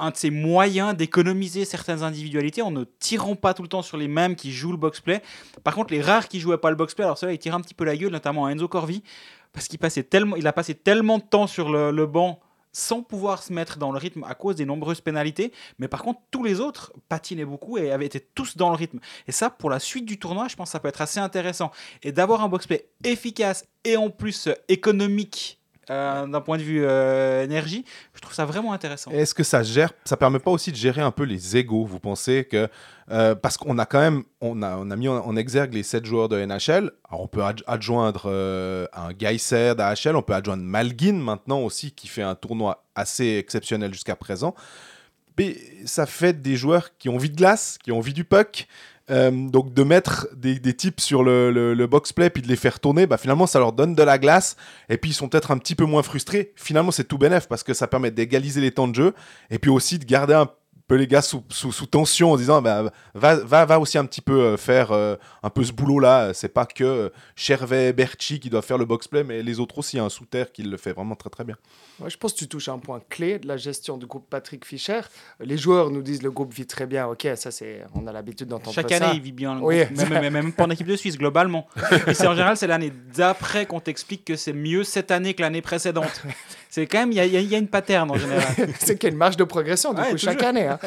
un de ses moyens d'économiser certaines individualités en ne tirant pas tout le temps sur les mêmes qui jouent le box-play. Par contre, les rares qui jouaient pas le box-play, alors ceux-là, ils tiraient un petit peu la gueule, notamment Enzo Corvi, parce qu'il passait tellement, il a passé tellement de temps sur le, le banc sans pouvoir se mettre dans le rythme à cause des nombreuses pénalités. Mais par contre, tous les autres patinaient beaucoup et avaient été tous dans le rythme. Et ça, pour la suite du tournoi, je pense que ça peut être assez intéressant. Et d'avoir un box-play efficace et en plus euh, économique euh, d'un point de vue euh, énergie, je trouve ça vraiment intéressant. Est-ce que ça gère, ça permet pas aussi de gérer un peu les égaux Vous pensez que euh, parce qu'on a quand même, on a, on a mis en, exergue les 7 joueurs de NHL. Alors on peut adj- adjoindre un Geiser d'AHL, on peut adjoindre Malguin maintenant aussi qui fait un tournoi assez exceptionnel jusqu'à présent. Mais ça fait des joueurs qui ont envie de glace, qui ont envie du puck. Euh, donc de mettre des, des types sur le, le, le box-play puis de les faire tourner, bah, finalement ça leur donne de la glace et puis ils sont peut-être un petit peu moins frustrés. Finalement c'est tout bénef parce que ça permet d'égaliser les temps de jeu et puis aussi de garder un peu les gars sous, tension en disant bah, va, aussi un petit peu euh, faire euh, un peu ce boulot là. C'est pas que Chervet, Berchi qui doivent faire le box-play mais les autres aussi, un sous terre qui le fait vraiment très très bien. Ouais, je pense que tu touches à un point clé de la gestion du groupe Patrick Fischer. Les joueurs nous disent le groupe vit très bien. Ok, ça c'est, on a l'habitude d'entendre Chaque ça. année, il vit bien, le Oui. groupe, même, même, pas en équipe de Suisse, globalement. Et c'est en général, c'est l'année d'après qu'on t'explique que c'est mieux cette année que l'année précédente. C'est quand même, il y, a- y y une pattern en général. c'est qu'il y a une marge de progression du Ouais, coup, chaque année. hein.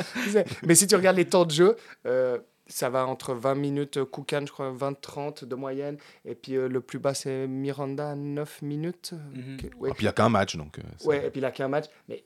Mais si tu regardes les temps de jeu, euh, ça va entre 20 minutes euh, Koukan, je crois 20-30 de moyenne. Et puis euh, le plus bas, c'est Miranda, 9 minutes. Ok, ouais. Et puis il y a qu'un match donc. euh, Ouais, et puis il a qu'un match. Mais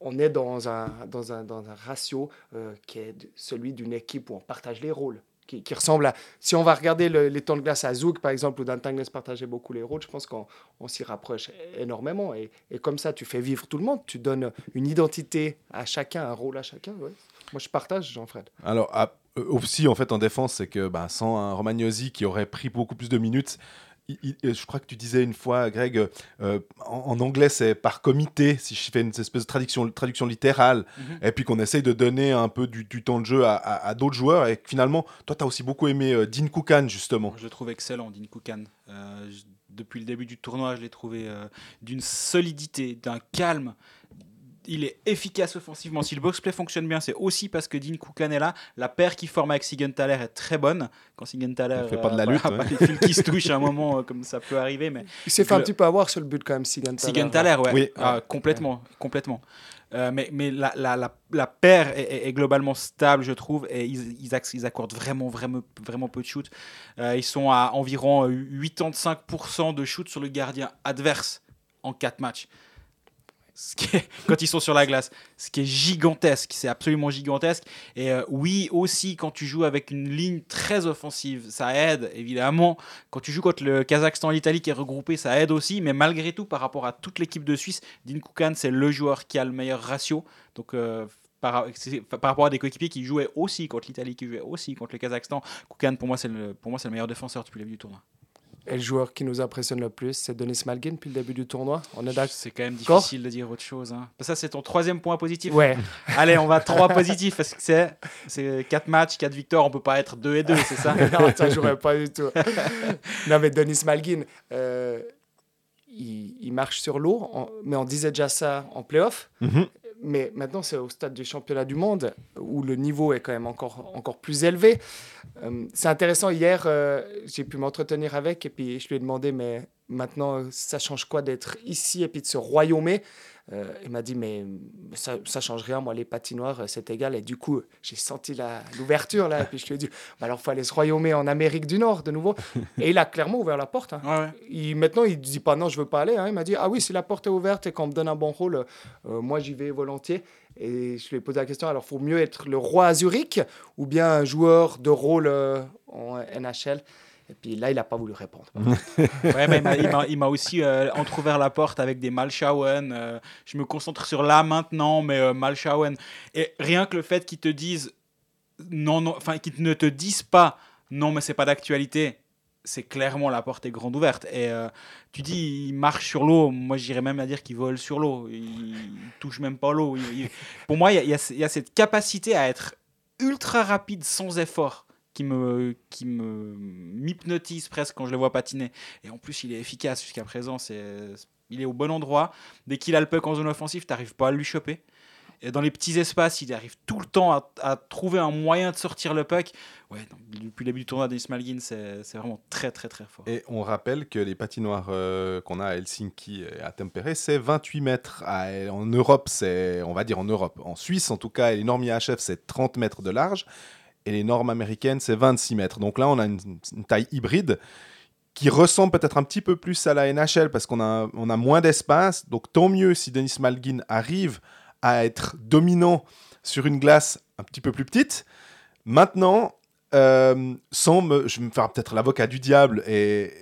on est dans un, dans un, dans un ratio euh, qui est celui d'une équipe où on partage les rôles. Qui, qui ressemble à. Si on va regarder le- les temps de glace à Zouk, par exemple, où Dantangles partageait beaucoup les rôles, je pense qu'on on s'y rapproche énormément. Et, et comme ça, tu fais vivre tout le monde. Tu donnes une identité à chacun, un rôle à chacun. ouais. Moi, je partage, Jean-Fred. Alors, ah, euh, aussi, en fait, en défense, c'est que bah, sans un Romagnosi qui aurait pris beaucoup plus de minutes, il- il- euh, je crois que tu disais une fois, Greg, euh, en, en anglais, c'est par comité, si je fais une espèce de traduction, traduction littérale, Mhm. et puis qu'on essaye de donner un peu du, du temps de jeu à, à- à d'autres joueurs, et que finalement, toi, tu as aussi beaucoup aimé euh, Dean Koukan, justement. Je le trouve excellent, Dean Koukan. Euh, je- depuis le début du tournoi, je l'ai trouvé euh, d'une solidité, d'un calme. Il est efficace offensivement. Si le box-play fonctionne bien, c'est aussi parce que Dean Koukan est là. La paire qu'il forme avec Sigenthaler est très bonne. Quand Sigenthaler Il fait pas de la lutte, voilà, ouais. pas les fils qui se touchent à un moment, euh, comme ça peut arriver, mais Il s'est fait un petit peu avoir sur le but quand même, Sigan Sigenthaler, ouais, Oui. Ah, complètement, complètement. Euh, mais mais la, la, la, la paire est, est- est globalement stable, je trouve, et ils, ils, acc- ils accordent vraiment, vraiment, vraiment peu de shoot. Euh, ils sont à environ euh, 85% de shoot sur le gardien adverse en 4 matchs. Quand ils sont sur la glace, ce qui est gigantesque, c'est absolument gigantesque. Et euh, oui, aussi, quand tu joues avec une ligne très offensive, ça aide, évidemment. Quand tu joues contre le Kazakhstan l'Italie qui est regroupé, ça aide aussi. Mais malgré tout, par rapport à toute l'équipe de Suisse, Dean Koukan, c'est le joueur qui a le meilleur ratio. Donc, euh, par rapport à des coéquipiers qui jouaient aussi contre l'Italie, qui jouaient aussi contre le Kazakhstan, Koukan, pour moi, c'est le, pour moi, c'est le meilleur défenseur depuis le début du tournoi. Et le joueur qui nous impressionne le plus, c'est Denis Malgin depuis le début du tournoi. On est d'accord? C'est quand même difficile de dire autre chose. hein. Ça, c'est ton troisième point positif. Ouais, Allez, on va trois positifs parce que c'est, c'est 4 matchs, 4 victoires. On peut pas être 2 et 2, c'est ça? Non, ça jouerait pas du tout. non, mais Denis Malgin, euh, il, il marche sur l'eau, mais on disait déjà ça en playoff. Mhm. Mais maintenant, c'est au stade du championnat du monde où le niveau est quand même encore, encore plus élevé. Euh, c'est intéressant, hier, euh, j'ai pu m'entretenir avec et puis je lui ai demandé, mais maintenant, euh, ça change quoi d'être ici et puis de se royaumer Euh, Il m'a dit, mais ça, ça change rien, moi, les patinoires, euh, c'est égal. Et du coup, j'ai senti l'ouverture là, et puis je lui ai dit, bah alors, il faut aller se royaumer en Amérique du Nord de nouveau. Et il a clairement ouvert la porte. hein. Ouais, ouais. Il, maintenant, il dit pas non, je veux pas aller. hein. Il m'a dit ah oui, si la porte est ouverte et qu'on me donne un bon rôle, euh, moi j'y vais volontiers. Et je lui ai posé la question alors, faut mieux être le roi à Zurich ou bien un joueur de rôle euh, en NHL Et puis là, il n'a pas voulu répondre. ouais, mais il m'a- aussi euh, entrouvert la porte avec des Malschauen. euh, je me concentre sur là maintenant, mais euh. Et rien que le fait qu'ils te disent non, enfin qu'ils ne te disent pas non, mais c'est pas d'actualité. C'est clairement la porte est grande ouverte. Et euh, tu dis, il marche sur l'eau. Moi, j'irais même à dire qu'il vole sur l'eau. Il, touche même pas l'eau. Pour moi, il y a cette capacité à être ultra rapide sans effort qui me qui me m'hypnotise presque quand je le vois patiner. Et en plus, il est efficace jusqu'à présent. C'est il est au bon endroit. Dès qu'il a le puck en zone offensive, t'arrives pas à lui choper. Et dans les petits espaces, il arrive tout le temps à, trouver un moyen de sortir le puck. Ouais, depuis le début du tournoi, Denis Malgin, c'est vraiment très très très fort. Et on rappelle que les patinoires euh, qu'on a à Helsinki et à Tampere, c'est 28 mètres. En Europe, c'est, on va dire en Europe, en Suisse en tout cas, et les normes IHF, c'est 30 mètres de large. Et les normes américaines, c'est 26 mètres. Donc là, on a une, taille hybride qui ressemble peut-être un petit peu plus à la NHL parce qu'on a, on a moins d'espace. Donc tant mieux si Denis Malgin arrive à être dominant sur une glace un petit peu plus petite. Maintenant, euh, sans me, je me faire peut-être l'avocat du diable, et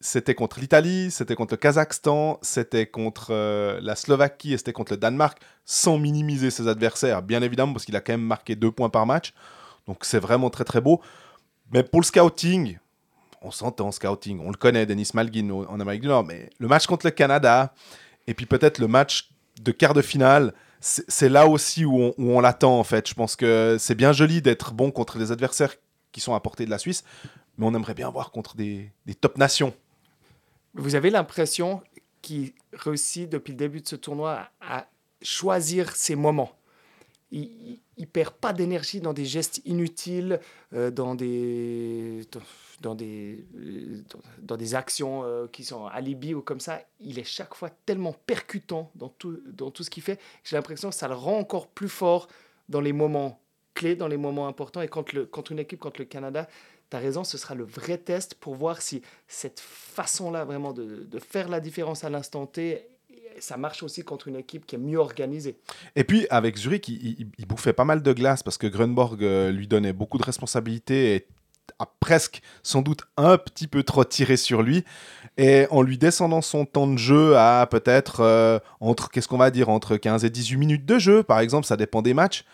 c'était contre l'Italie, c'était contre le Kazakhstan, c'était contre euh, la Slovaquie et c'était contre le Danemark, sans minimiser ses adversaires, bien évidemment, parce qu'il a quand même marqué deux points par match. Donc c'est vraiment très très beau. Mais pour le scouting, on s'entend scouting, on le connaît, Denis Malgin au- en Amérique du Nord, mais le match contre le Canada, et puis peut-être le match de quart de finale, c'est là aussi où on, l'attend en fait. Je pense que c'est bien joli d'être bon contre des adversaires qui sont à portée de la Suisse, mais on aimerait bien voir contre des, top nations. Vous avez l'impression qu'il réussit depuis le début de ce tournoi à choisir ses moments. Il, il perd pas d'énergie dans des gestes inutiles, euh, dans des dans, des euh, dans, des actions euh, qui sont alibi ou comme ça. Il est chaque fois tellement percutant dans tout dans tout ce qu'il fait. J'ai l'impression que ça le rend encore plus fort dans les moments clés, dans les moments importants. Et contre le contre une équipe contre le Canada, tu as raison, ce sera le vrai test pour voir si cette façon-là vraiment de, de faire la différence à l'instant T, ça marche aussi contre une équipe qui est mieux organisée. Et puis avec Zurich, il, il- il bouffait pas mal de glace parce que Grunborg euh, lui donnait beaucoup de responsabilités et a presque sans doute un petit peu trop tiré sur lui. Et en lui descendant son temps de jeu à peut-être euh, entre, qu'est-ce qu'on va dire, entre 15 et 18 minutes de jeu, par exemple, ça dépend des matchs,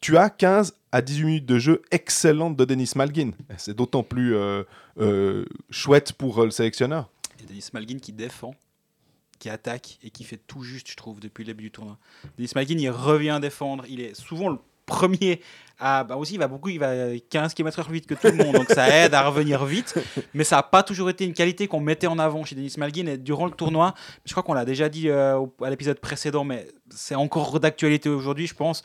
tu as 15 à 18 minutes de jeu excellente de Denis Malgin. C'est d'autant plus euh, euh, chouette pour le sélectionneur. Et Denis Malgin qui défend, qui attaque et qui fait tout juste, je trouve, depuis le début du tournoi. Denis Malgin, il revient défendre. Il est souvent le premier à. Bah aussi, il va beaucoup, il va 15 km/h plus vite que tout le monde, donc ça aide à revenir vite. Mais ça n'a pas toujours été une qualité qu'on mettait en avant chez Denis Malgin. Et durant le tournoi, je crois qu'on l'a déjà dit euh, à l'épisode précédent, mais c'est encore d'actualité aujourd'hui, je pense.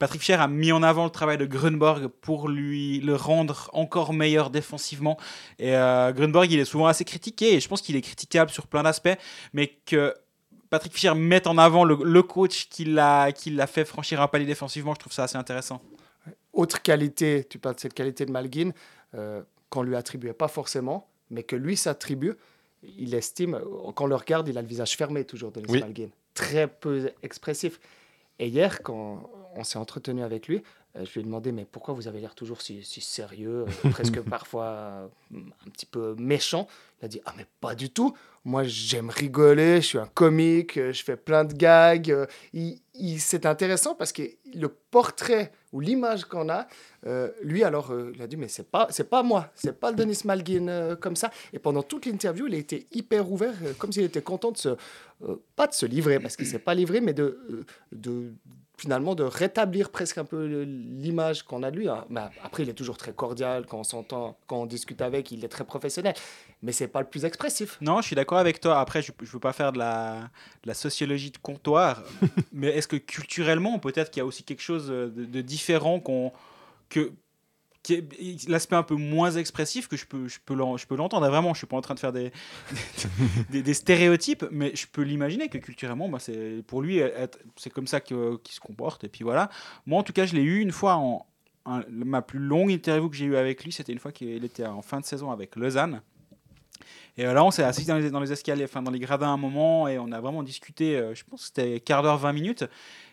Patrick Fier a mis en avant le travail de Grunborg pour lui le rendre encore meilleur défensivement. Et euh, Grunborg, il est souvent assez critiqué, et je pense qu'il est critiquable sur plein d'aspects, mais que Patrick Fier mette en avant le, le coach qui l'a qui l'a fait franchir un palier défensivement, je trouve ça assez intéressant. Autre qualité, tu parles de cette qualité de Malguin, euh, qu'on lui attribuait pas forcément, mais que lui s'attribue, il estime, quand on le regarde, il a le visage fermé toujours, Denis Oui. Malguin. Très peu expressif. Et hier, quand on s'est entretenu avec lui, euh, je lui ai demandé, mais pourquoi vous avez l'air toujours si, sérieux, euh, presque parfois euh, un petit peu méchant? Il a dit, ah mais pas du tout. Moi, j'aime rigoler, je suis un comique, je fais plein de gags. il- c'est intéressant parce que le portrait ou l'image qu'on a, lui, alors, il a dit, mais c'est pas, pas moi, c'est pas le Denis Malgin euh, comme ça. Et pendant toute l'interview, il a été hyper ouvert, comme s'il était content de se, pas de se livrer, parce qu'il s'est pas livré, mais de finalement de rétablir presque un peu l'image qu'on a de lui. hein. Après, il est toujours très cordial quand on s'entend, quand on discute avec, il est très professionnel, mais c'est pas le plus expressif. Non, je suis d'accord avec toi. Après, je ne veux pas faire de la, de la sociologie de comptoir, mais est-ce que culturellement, peut-être qu'il y a aussi quelque chose de, de différent qu'on que l'aspect un peu moins expressif que je peux je peux l'entendre. Vraiment je suis pas en train de faire des des, stéréotypes mais je peux l'imaginer que culturellement bah, c'est pour lui c'est comme ça qu'il se comporte et puis voilà. Moi en tout cas je l'ai eu une fois en ma plus longue interview que j'ai eue avec lui c'était une fois qu'il était en fin de saison avec Lausanne. Et là, on s'est assis dans les, escaliers, enfin dans les gradins un moment, et on a vraiment discuté, euh, je pense que c'était quart d'heure, 20 minutes.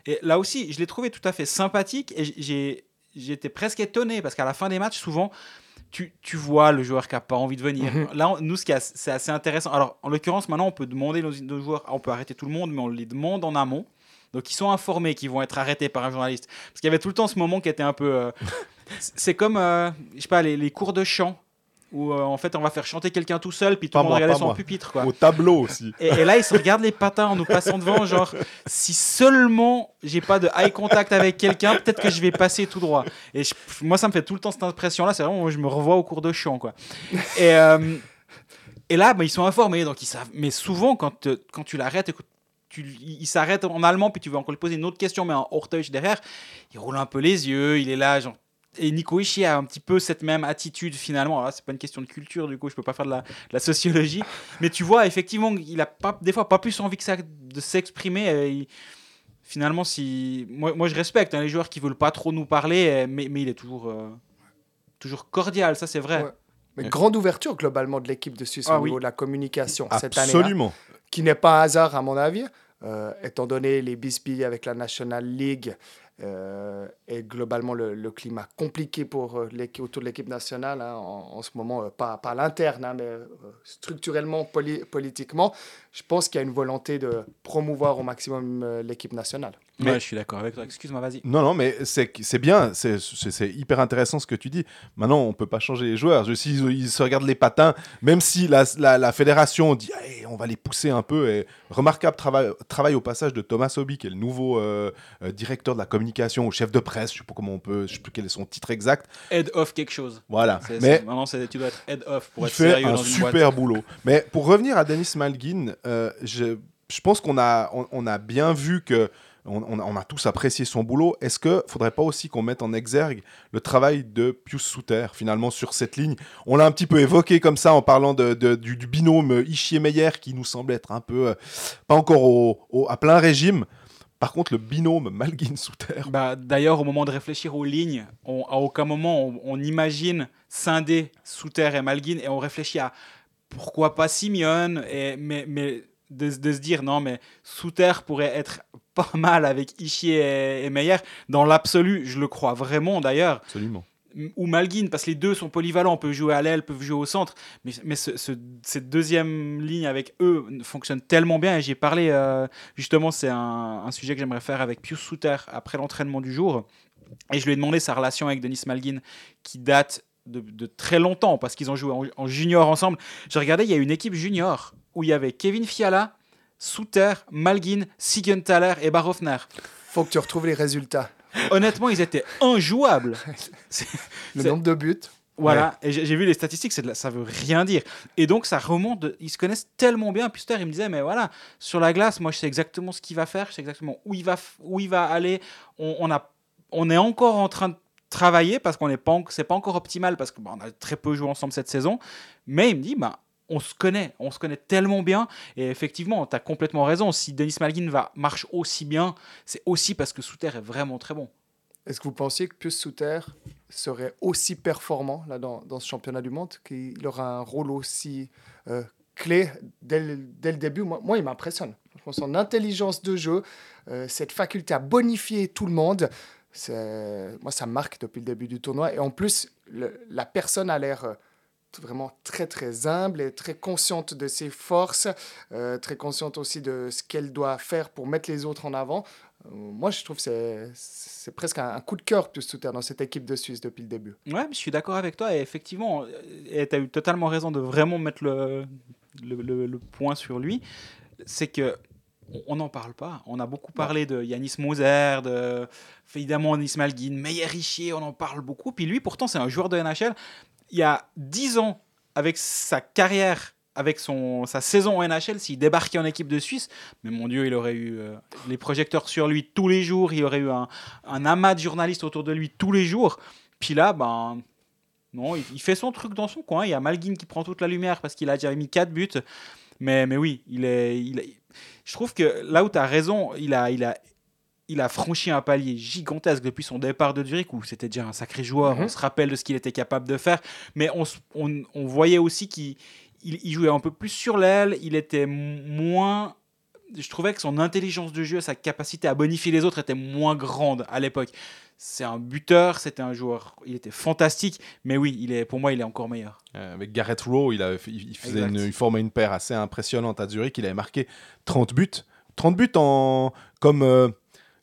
Et là aussi, je l'ai trouvé tout à fait sympathique, et j'ai, j'étais presque étonné, parce qu'à la fin des matchs, souvent, tu, tu vois le joueur qui a pas envie de venir. Mhm. Là, on- nous, ce c'est assez intéressant. Alors, en l'occurrence, maintenant, on peut demander nos, nos joueurs, on peut arrêter tout le monde, mais on les demande en amont. Donc, ils sont informés qu'ils vont être arrêtés par un journaliste. Parce qu'il y avait tout le temps ce moment qui était un peu. euh, c'est comme, euh, je sais pas, les, les cours de chant. Où euh, en fait, on va faire chanter quelqu'un tout seul, puis tout Pas le monde moi, son moi. pupitre. Quoi. Au tableau aussi. Et, et là, ils se regardent les patins en nous passant devant, genre, si seulement j'ai pas de eye contact avec quelqu'un, peut-être que je vais passer tout droit. Et je- moi, ça me fait tout le temps cette impression-là, c'est vraiment, moi, je me revois au cours de chant, quoi. Et, euh, et là, bah, ils sont informés, donc ils savent. Mais souvent, quand, quand tu l'arrêtes, écoute, tu, il s'arrête en allemand, puis tu veux encore lui poser une autre question, mais en Horteuch derrière, il roule un peu les yeux, il est là, genre. Et Nico Ishii a un petit peu cette même attitude finalement. Alors c'est pas une question de culture, du coup, je peux pas faire de la, de la sociologie. Mais tu vois, effectivement, il a pas, des fois pas plus envie que ça de s'exprimer. il- Finalement, si moi, moi je respecte hein, les joueurs qui veulent pas trop nous parler, euh, mais, mais il est toujours, euh, toujours cordial, ça c'est vrai. Ouais. Mais grande ouverture globalement de l'équipe de Suisse Ah au oui. niveau de la communication cette année. Absolument. qui n'est pas un hasard à mon avis, euh, étant donné les bisbilles avec la National League euh, et globalement le, le climat compliqué pour euh, autour de l'équipe nationale hein, en, en ce moment, euh, pas, pas à l'interne, hein, mais euh, structurellement, poli- politiquement, je pense qu'il y a une volonté de promouvoir au maximum l'équipe nationale. Mais- Ouais, je suis d'accord avec toi. Excuse-moi, vas-y. Non, non, mais c'est c'est bien, c'est- hyper intéressant ce que tu dis. Maintenant, on peut pas changer les joueurs. Je, s'ils ils se regardent les patins, même si la, la, la fédération dit Allez, on va les pousser un peu. Et remarquable travail, travail au passage de Thomas Obi, qui est le nouveau euh, directeur de la communication ou chef de presse. Je sais pas comment on peut, je sais plus quel est son titre exact. Head off quelque chose. Voilà. Mais Maintenant, tu dois être head off pour il être fait sérieux un dans une boîte. super boulot. Mais pour revenir à Denis Malgin, euh, je, je pense qu'on a, on, on a bien vu que on, on a- on a tous apprécié son boulot. Est-ce que faudrait pas aussi qu'on mette en exergue le travail de Pius Souter finalement sur cette ligne? On l'a un petit peu évoqué comme ça en parlant de, de- du, du binôme Ischier-Meyer qui nous semble être un peu euh, pas encore au- au- à plein régime. Par contre, le binôme Malgin-Souter, Bah, D'ailleurs, au moment de réfléchir aux lignes, on- à aucun moment on, on imagine scinder Souter et Malguin et on réfléchit à pourquoi pas Simeone, et, mais, mais de, de se dire non, mais Souter pourrait être pas mal avec Ishii et, et Meyer. Dans l'absolu, je le crois vraiment d'ailleurs. absolument. Ou Malguin, parce que les deux sont polyvalents, peuvent jouer à l'aile, peuvent jouer au centre. Mais, mais ce- ce- cette deuxième ligne avec eux fonctionne tellement bien. Et j'ai parlé, euh, justement, c'est un, sujet que j'aimerais faire avec Pius Souter après l'entraînement du jour. Et je lui ai demandé sa relation avec Denis Malguin, qui date de, très longtemps, parce qu'ils ont joué en, junior ensemble. J'ai regardé, il y a une équipe junior où il y avait Kevin Fiala, Souter, Malguin, Siegenthaler et Barofner. faut que tu retrouves les résultats. Honnêtement, ils étaient injouables. Le nombre de buts. Voilà, et j'ai vu les statistiques, de la- ça veut rien dire. Et donc ça remonte, de- ils se connaissent tellement bien. Puster, il me disait, mais voilà, sur la glace, moi je sais exactement ce qu'il va faire, je sais exactement où il va, où il va aller. On, on a, on est encore en train de travailler parce qu'on n'est pas, c'est pas encore optimal parce qu'on a très peu joué ensemble cette saison. Mais il me dit, bah, on se connaît, on se connaît tellement bien. Et effectivement, tu as complètement raison. Si Denis Malguin va, marche aussi bien, c'est aussi parce que Souter est vraiment très bon. Est-ce que vous pensiez que Pius Souter serait aussi performant là, dans, dans ce championnat du monde, qu'il aura un rôle aussi euh, clé dès le, dès le début? Moi, il m'impressionne. Son intelligence de jeu, euh, cette faculté à bonifier tout le monde, moi, ça marque depuis le début du tournoi. Et en plus, la personne a l'air... euh, vraiment très très humble et très consciente de ses forces, euh, très consciente aussi de ce qu'elle doit faire pour mettre les autres en avant. Euh, moi, je trouve que c'est- presque un, un coup de cœur Pius Souter dans cette équipe de Suisse depuis le début. Ouais, je suis d'accord avec toi. Et effectivement, tu as eu totalement raison de vraiment mettre le, le, le- le point sur lui. C'est que on- n'en parle pas. On a beaucoup parlé de Yanis Moser, de évidemment Yanis Malguin, Meyer Richier, on en parle beaucoup. Puis lui, pourtant, c'est un joueur de NHL. Il y a 10 ans, avec sa carrière, avec son, sa saison en NHL, s'il débarquait en équipe de Suisse, mais mon Dieu, il aurait eu euh, les projecteurs sur lui tous les jours, il aurait eu un, un amas de journalistes autour de lui tous les jours. Puis là, ben, non, il, fait son truc dans son coin. Il y a Malguin qui prend toute la lumière parce qu'il a déjà mis 4 buts. Mais, mais oui, il est, il est- je trouve que là où tu as raison, il a, il, a, il a franchi un palier gigantesque depuis son départ de Zurich, où c'était déjà un sacré joueur. Mhm. On se rappelle de ce qu'il était capable de faire. Mais on, on, on voyait aussi qu'il il, il jouait un peu plus sur l'aile. Il était moins je trouvais que son intelligence de jeu, sa capacité à bonifier les autres était moins grande à l'époque. C'est un buteur, c'était un joueur, il était fantastique, mais oui, il est, pour moi, il est encore meilleur. Euh, avec Gareth Rowe, il, avait faisait une, il formait une paire assez impressionnante à Zurich. Il avait marqué 30 buts. 30 buts en, comme euh,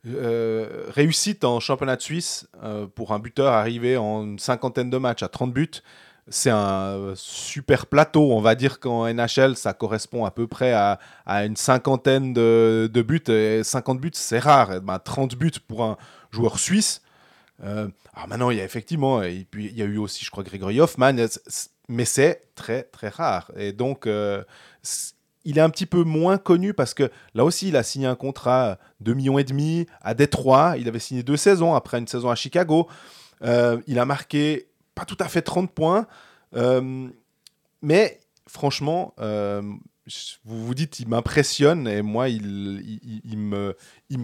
euh, réussite en championnat de Suisse euh, pour un buteur arrivé en une cinquantaine de matchs à 30 buts. C'est un super plateau. On va dire qu'en NHL, ça correspond à peu près à, une cinquantaine de, buts. Et 50 buts, c'est rare. Et ben, 30 buts pour un joueur suisse. Euh, alors maintenant, il y a effectivement, et puis il y a eu aussi, je crois, Grégory Hoffman, mais c'est très très rare. Et donc, euh, il est un petit peu moins connu parce que là aussi, il a signé un contrat de 2 millions et demi à Détroit. Il avait signé deux saisons après une saison à Chicago. Euh, il a marqué pas tout à fait 30 points, euh, mais franchement, euh, vous vous dites, il m'impressionne et moi, il, me,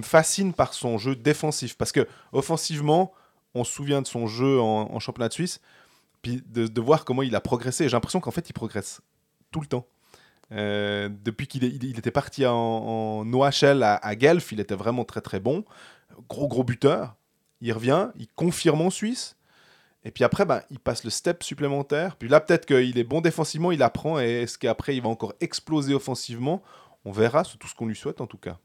fascine par son jeu défensif parce que offensivement, on se souvient de son jeu en, championnat de Suisse, puis de voir comment il a progressé. J'ai l'impression qu'en fait, il progresse tout le temps. Euh, depuis qu'il était parti en, en OHL à, à Guelph, il était vraiment très très bon. Gros gros buteur. Il revient, il confirme en Suisse. Et puis après, ben, il passe le step supplémentaire. Puis là, peut-être qu'il est bon défensivement, il apprend. Et est-ce qu'après, il va encore exploser offensivement? On verra, c'est tout ce qu'on lui souhaite en tout cas.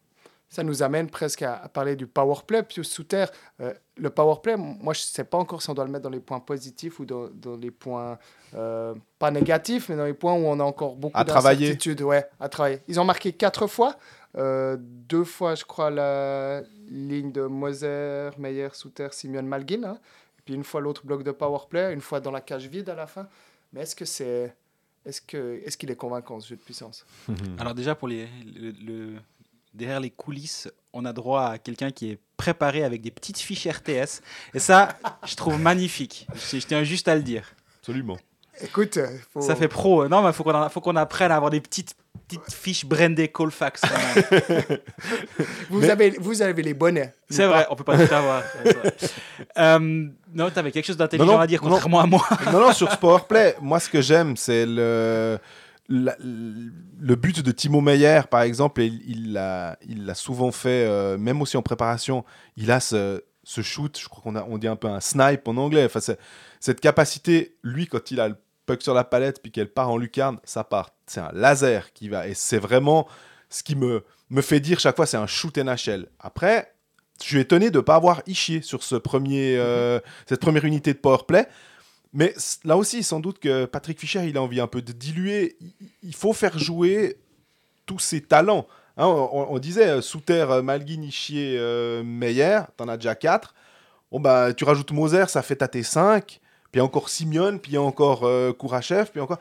Ça nous amène presque à, à parler du power play. Puis sous terre, euh, le power play, moi je ne sais pas encore si on doit le mettre dans les points positifs ou dans, dans les points euh, pas négatifs, mais dans les points où on a encore beaucoup À travailler. d'incertitudes. Ouais, à travailler. Ils ont marqué quatre fois. Euh, deux fois, je crois, la ligne de Moser, Meyer, Souter, Simeon, Malguin. hein. Et puis une fois l'autre bloc de power play, une fois dans la cage vide à la fin. Mais est-ce que c'est. Est-ce que est-ce qu'il est convaincant ce jeu de puissance? Alors déjà pour les, le, le- derrière les coulisses, on a droit à quelqu'un qui est préparé avec des petites fiches RTS et ça, je trouve magnifique. Je, je tiens juste à le dire. Absolument. Écoute, euh, faut- Ça fait pro. Non, mais faut qu'on faut qu'on apprenne à avoir des petites petites fiches brandées Colfax. quand même. vous Mais- avez vous avez les bonnets. C'est vrai, on peut pas tout avoir. Euh, non, t'avais quelque chose d'intelligent à dire non. contrairement à moi. non, non, sur ce powerplay, moi, ce que j'aime, c'est le, le but de Timo Meyer, par exemple. Il l'a souvent fait, euh, même aussi en préparation. Il a ce, shoot, je crois qu'on dit un peu un snipe en anglais. Enfin, cette capacité, lui, quand il a le puck sur la palette puis qu'elle part en lucarne, ça part. C'est un laser qui va. Et c'est vraiment ce qui me, fait dire chaque fois, c'est un shoot NHL. Après, je suis étonné de ne pas avoir Ishier sur ce premier, euh, cette première unité de powerplay. Mais là aussi, sans doute que Patrick Fischer, il a envie un peu de diluer. Il- faut faire jouer tous ses talents. Hein, on, disait euh, Souter, euh, Malguin, Ishier, euh, Meyer, t'en as déjà 4. Bon, bah, tu rajoutes Moser, ça fait tâter 5. Puis encore Simeon, puis encore euh, Kourachev, puis encore.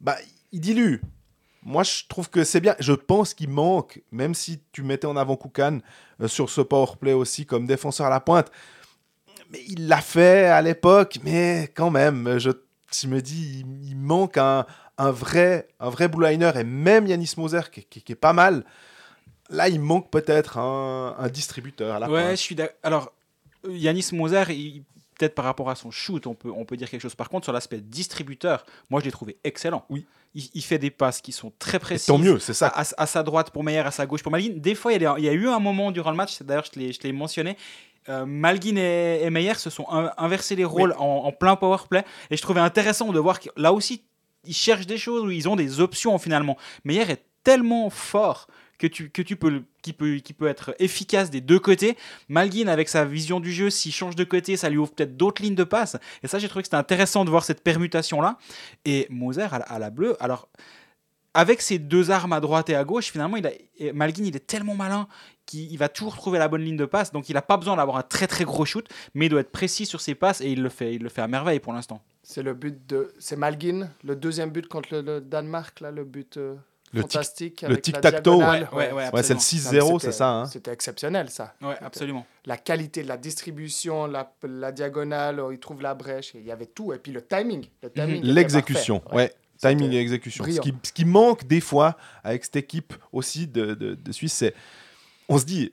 Bah, il dilue. Moi, je trouve que c'est bien. Je pense qu'il manque, même si tu mettais en avant Koukan sur ce powerplay aussi comme défenseur à la pointe. Mais il l'a fait à l'époque, mais quand même, je, je me dis, il, il manque un, un vrai, un vrai blue liner. Et même Yanis Moser, qui, qui- qui est pas mal, là, il manque peut-être un, un distributeur à la Ouais, je suis d'accord. Alors, euh, Yanis Moser, il- peut-être par rapport à son shoot, on peut, on peut dire quelque chose. Par contre, sur l'aspect distributeur, moi, je l'ai trouvé excellent. Oui. Il, il fait des passes qui sont très Et précises. tant mieux, c'est ça. À, à sa droite pour Meyer, à sa gauche pour Malguin. Des fois, il y a, il y a eu un moment durant le match, d'ailleurs, je l'ai mentionné. Euh, Malguin et, et Meyer se sont in- inversés les rôles en, en plein power play. Et je trouvais intéressant de voir que là aussi, ils cherchent des choses où ils ont des options finalement. Meyer est tellement fort que tu, que tu peux, qui, peut, qui peut être efficace des deux côtés. Malguin, avec sa vision du jeu, s'il change de côté, ça lui ouvre peut-être d'autres lignes de passe. Et ça, j'ai trouvé que c'était intéressant de voir cette permutation-là. Et Moser à la bleue, alors avec ses deux armes à droite et à gauche, finalement, il a, Malguin, il est tellement malin qu'il il va toujours trouver la bonne ligne de passe. Donc, il n'a pas besoin d'avoir un très très gros shoot, mais il doit être précis sur ses passes et il le fait, il le fait à merveille pour l'instant. C'est le but de. C'est Malguin, le deuxième but contre le, le Danemark, là, le but euh, Le tic- fantastique. le avec tic-tac-toe. Ouais, ouais, Ouais, c'est le absolument. 6-0, Non, mais c'est ça. hein. C'était exceptionnel, ça. Ouais, absolument. La qualité de la distribution, la, la diagonale, il trouve la brèche, il y avait tout. Et puis le timing. le timing était L'exécution, parfait. ouais. Timing et exécution. Ce qui, ce qui manque des fois avec cette équipe aussi de, de, de Suisse, c'est. On se dit,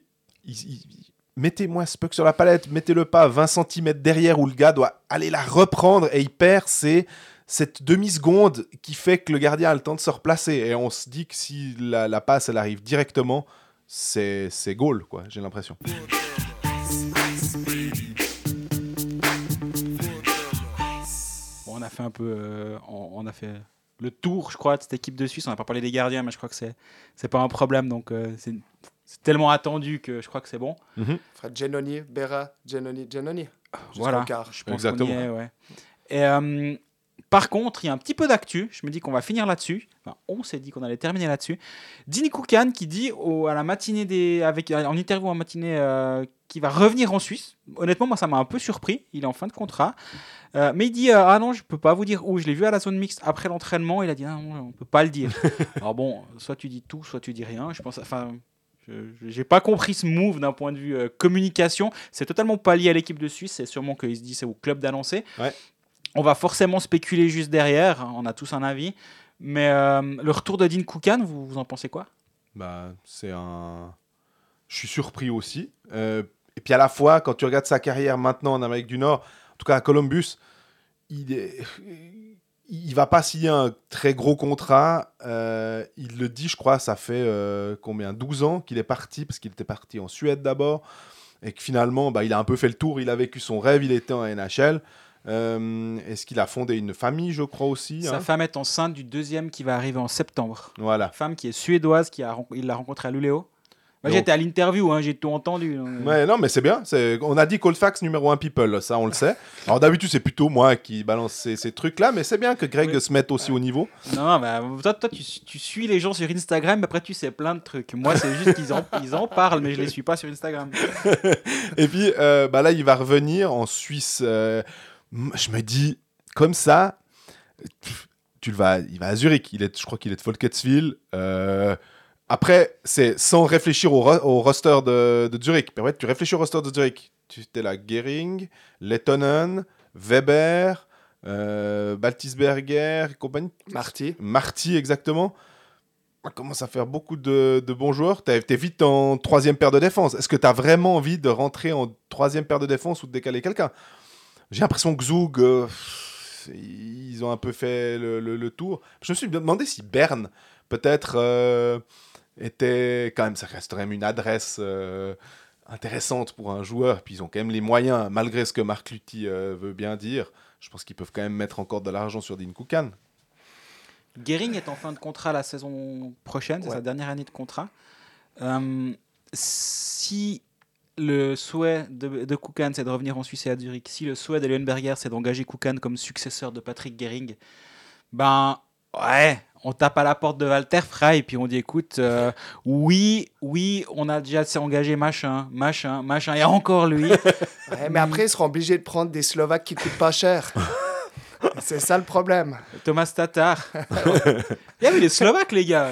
mettez-moi ce puck sur la palette, mettez-le pas 20 cm derrière où le gars doit aller la reprendre et il perd ses, cette demi-seconde qui fait que le gardien a le temps de se replacer. Et on se dit que si la, la passe, elle arrive directement, c'est c'est goal, quoi, j'ai l'impression. Fait un peu. euh, on, on a fait le tour, je crois, de cette équipe de Suisse. On n'a pas parlé des gardiens, mais je crois que c'est c'est pas un problème. Donc, euh, c'est c'est tellement attendu que je crois que c'est bon. Fred Genoni, Berra, Genoni, Genoni. Voilà. quart. Je pense Exactement. qu'on y est, ouais. Et, euh, par contre, il y a un petit peu d'actu. Je me dis qu'on va finir là-dessus. Enfin, on s'est dit qu'on allait terminer là-dessus. Dini Koukan qui dit au- à la matinée des, avec, en interview en matinée qu'il va revenir en Suisse. Honnêtement, moi, ça m'a un peu surpris. Il est en fin de contrat. Euh, mais il dit euh, Ah non, je peux pas vous dire où. Je l'ai vu à la zone mixte après l'entraînement. Il a dit Ah non, on peut pas le dire. Alors bon, soit tu dis tout, soit tu dis rien. Je pense. Enfin. Je n'ai pas compris ce move d'un point de vue euh, communication. C'est totalement pas lié à l'équipe de Suisse. C'est sûrement qu'il se dit c'est au club d'annoncer. Ouais. On va forcément spéculer juste derrière. On a tous un avis. Mais euh, le retour de Dean Koukan, vous, vous en pensez quoi? Bah, c'est un. Je suis surpris aussi. Euh, et puis à la fois, quand tu regardes sa carrière maintenant en Amérique du Nord, en tout cas à Columbus, il est. Il va pas signer un très gros contrat. Euh, il le dit, je crois, ça fait euh, combien 12 ans qu'il est parti, parce qu'il était parti en Suède d'abord. Et que finalement, bah, il a un peu fait le tour. Il a vécu son rêve. Il était en NHL. Euh, Est-ce qu'il a fondé une famille, je crois aussi Sa hein? femme est enceinte du deuxième qui va arriver en septembre. Voilà. Femme qui est suédoise, qui a, il l'a rencontrée à Luleå. Moi, j'étais à l'interview, hein, j'ai tout entendu. euh, Ouais, non, mais c'est bien. On a dit Colfax numéro 1 people, ça on le sait. Alors d'habitude, c'est plutôt moi qui balance ces, ces trucs-là, mais c'est bien que Greg Oui. se mette aussi au niveau. Non, non, bah, toi, toi tu, tu suis les gens sur Instagram, mais après tu sais plein de trucs. Moi, c'est juste qu'ils en, ils en parlent, mais je les suis pas sur Instagram. Et puis euh, bah là, il va revenir en Suisse. euh, je me dis, comme ça, tu le vas, il va à Zurich. Il est, je crois qu'il est de Folketsville. Euh, après, c'est sans réfléchir au, ro- au roster de, de Zurich. Mais ouais, tu réfléchis au roster de Zurich. Tu es là, Gehring, Lettonen, Weber, euh, Baltisberger et compagnie. Marty. Marty, exactement. On commence à faire beaucoup de, de bons joueurs. T'es es vite en troisième paire de défense. Est-ce que tu as vraiment envie de rentrer en troisième paire de défense ou de décaler quelqu'un? J'ai l'impression que Zug, euh, ils ont un peu fait le, le- le tour. Je me suis demandé si Berne, peut-être, euh, était quand même, ça reste quand même une adresse euh, intéressante pour un joueur. Puis ils ont quand même les moyens, malgré ce que Marc Lutti euh, veut bien dire. Je pense qu'ils peuvent quand même mettre encore de l'argent sur Dean Koukan. Gehring est en fin de contrat la saison prochaine, c'est Ouais. sa dernière année de contrat. Euh, si le souhait de, de Koukan, c'est de revenir en Suisse et à Zurich, si le souhait de Leuenberger, c'est d'engager Koukan comme successeur de Patrick Gehring, ben ouais, on tape à la porte de Walter Frey et puis on dit écoute, euh, oui, oui, on a déjà assez engagé machin, machin, machin, et encore lui. Ouais, mais après, ils seront obligés de prendre des Slovaques qui coûtent pas cher. C'est ça le problème. Thomas Tatar. Il y avait les Slovaques, les gars.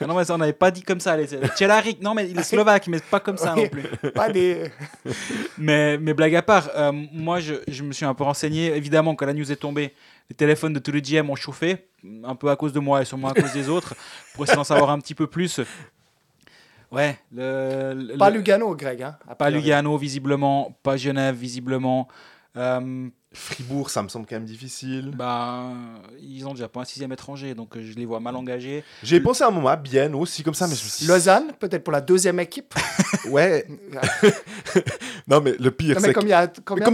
Ah non, mais ça, on n'avait pas dit comme ça. Les... Tchelarik, non, mais il est slovaque, mais pas comme ça non plus. Pas des. Mais, mais blague à part, euh, moi, je, je me suis un peu renseigné. Évidemment, quand la news est tombée, les téléphones de tous les GM ont chauffé, un peu à cause de moi et sûrement à cause des autres, pour essayer d'en savoir un petit peu plus. Ouais, le, Pas le- Lugano, Greg. Hein, pas. Lugano, visiblement, pas Genève, visiblement. Euh, Fribourg, ça me semble quand même difficile. bah, ils ont déjà pas un sixième étranger, donc euh, je les vois mal engagés. J'ai pensé à un moment à Bienne aussi, comme ça, mais je me suis dit, Lausanne, peut-être pour la deuxième équipe. Ouais, non, mais le pire, c'est comme,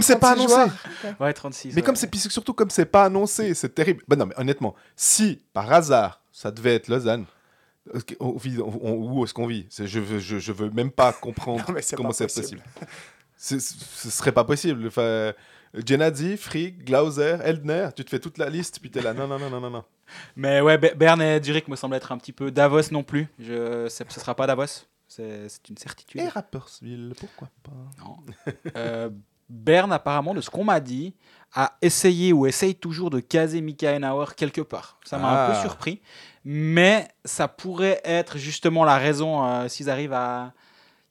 c'est pas 36 annoncé. joueurs? Ouais, 36. Mais ouais. comme c'est surtout comme c'est pas annoncé, c'est terrible. Ben non, mais honnêtement, si par hasard ça devait être Lausanne, ok, on vit- on- on- où est-ce qu'on vit? Je veux, je, je veux même pas comprendre Non, mais c'est comment c'est possible. possible. Ce serait pas possible. Enfin, Genadzi, Frick, Glauser, Eldner, tu te fais toute la liste, puis t'es là, non, non, non, non, non, non. Mais ouais, Be- Berne et Zurich me semblent être un petit peu Davos non plus. Je, ce sera pas Davos, c'est une certitude. Et Rapperswil, pourquoi pas? Non. Euh, Berne, apparemment, de ce qu'on m'a dit, a essayé ou essaye toujours de caser Mika Henauer quelque part. Ça m'a un Ah. peu surpris. Mais ça pourrait être justement la raison euh, s'ils arrivent à.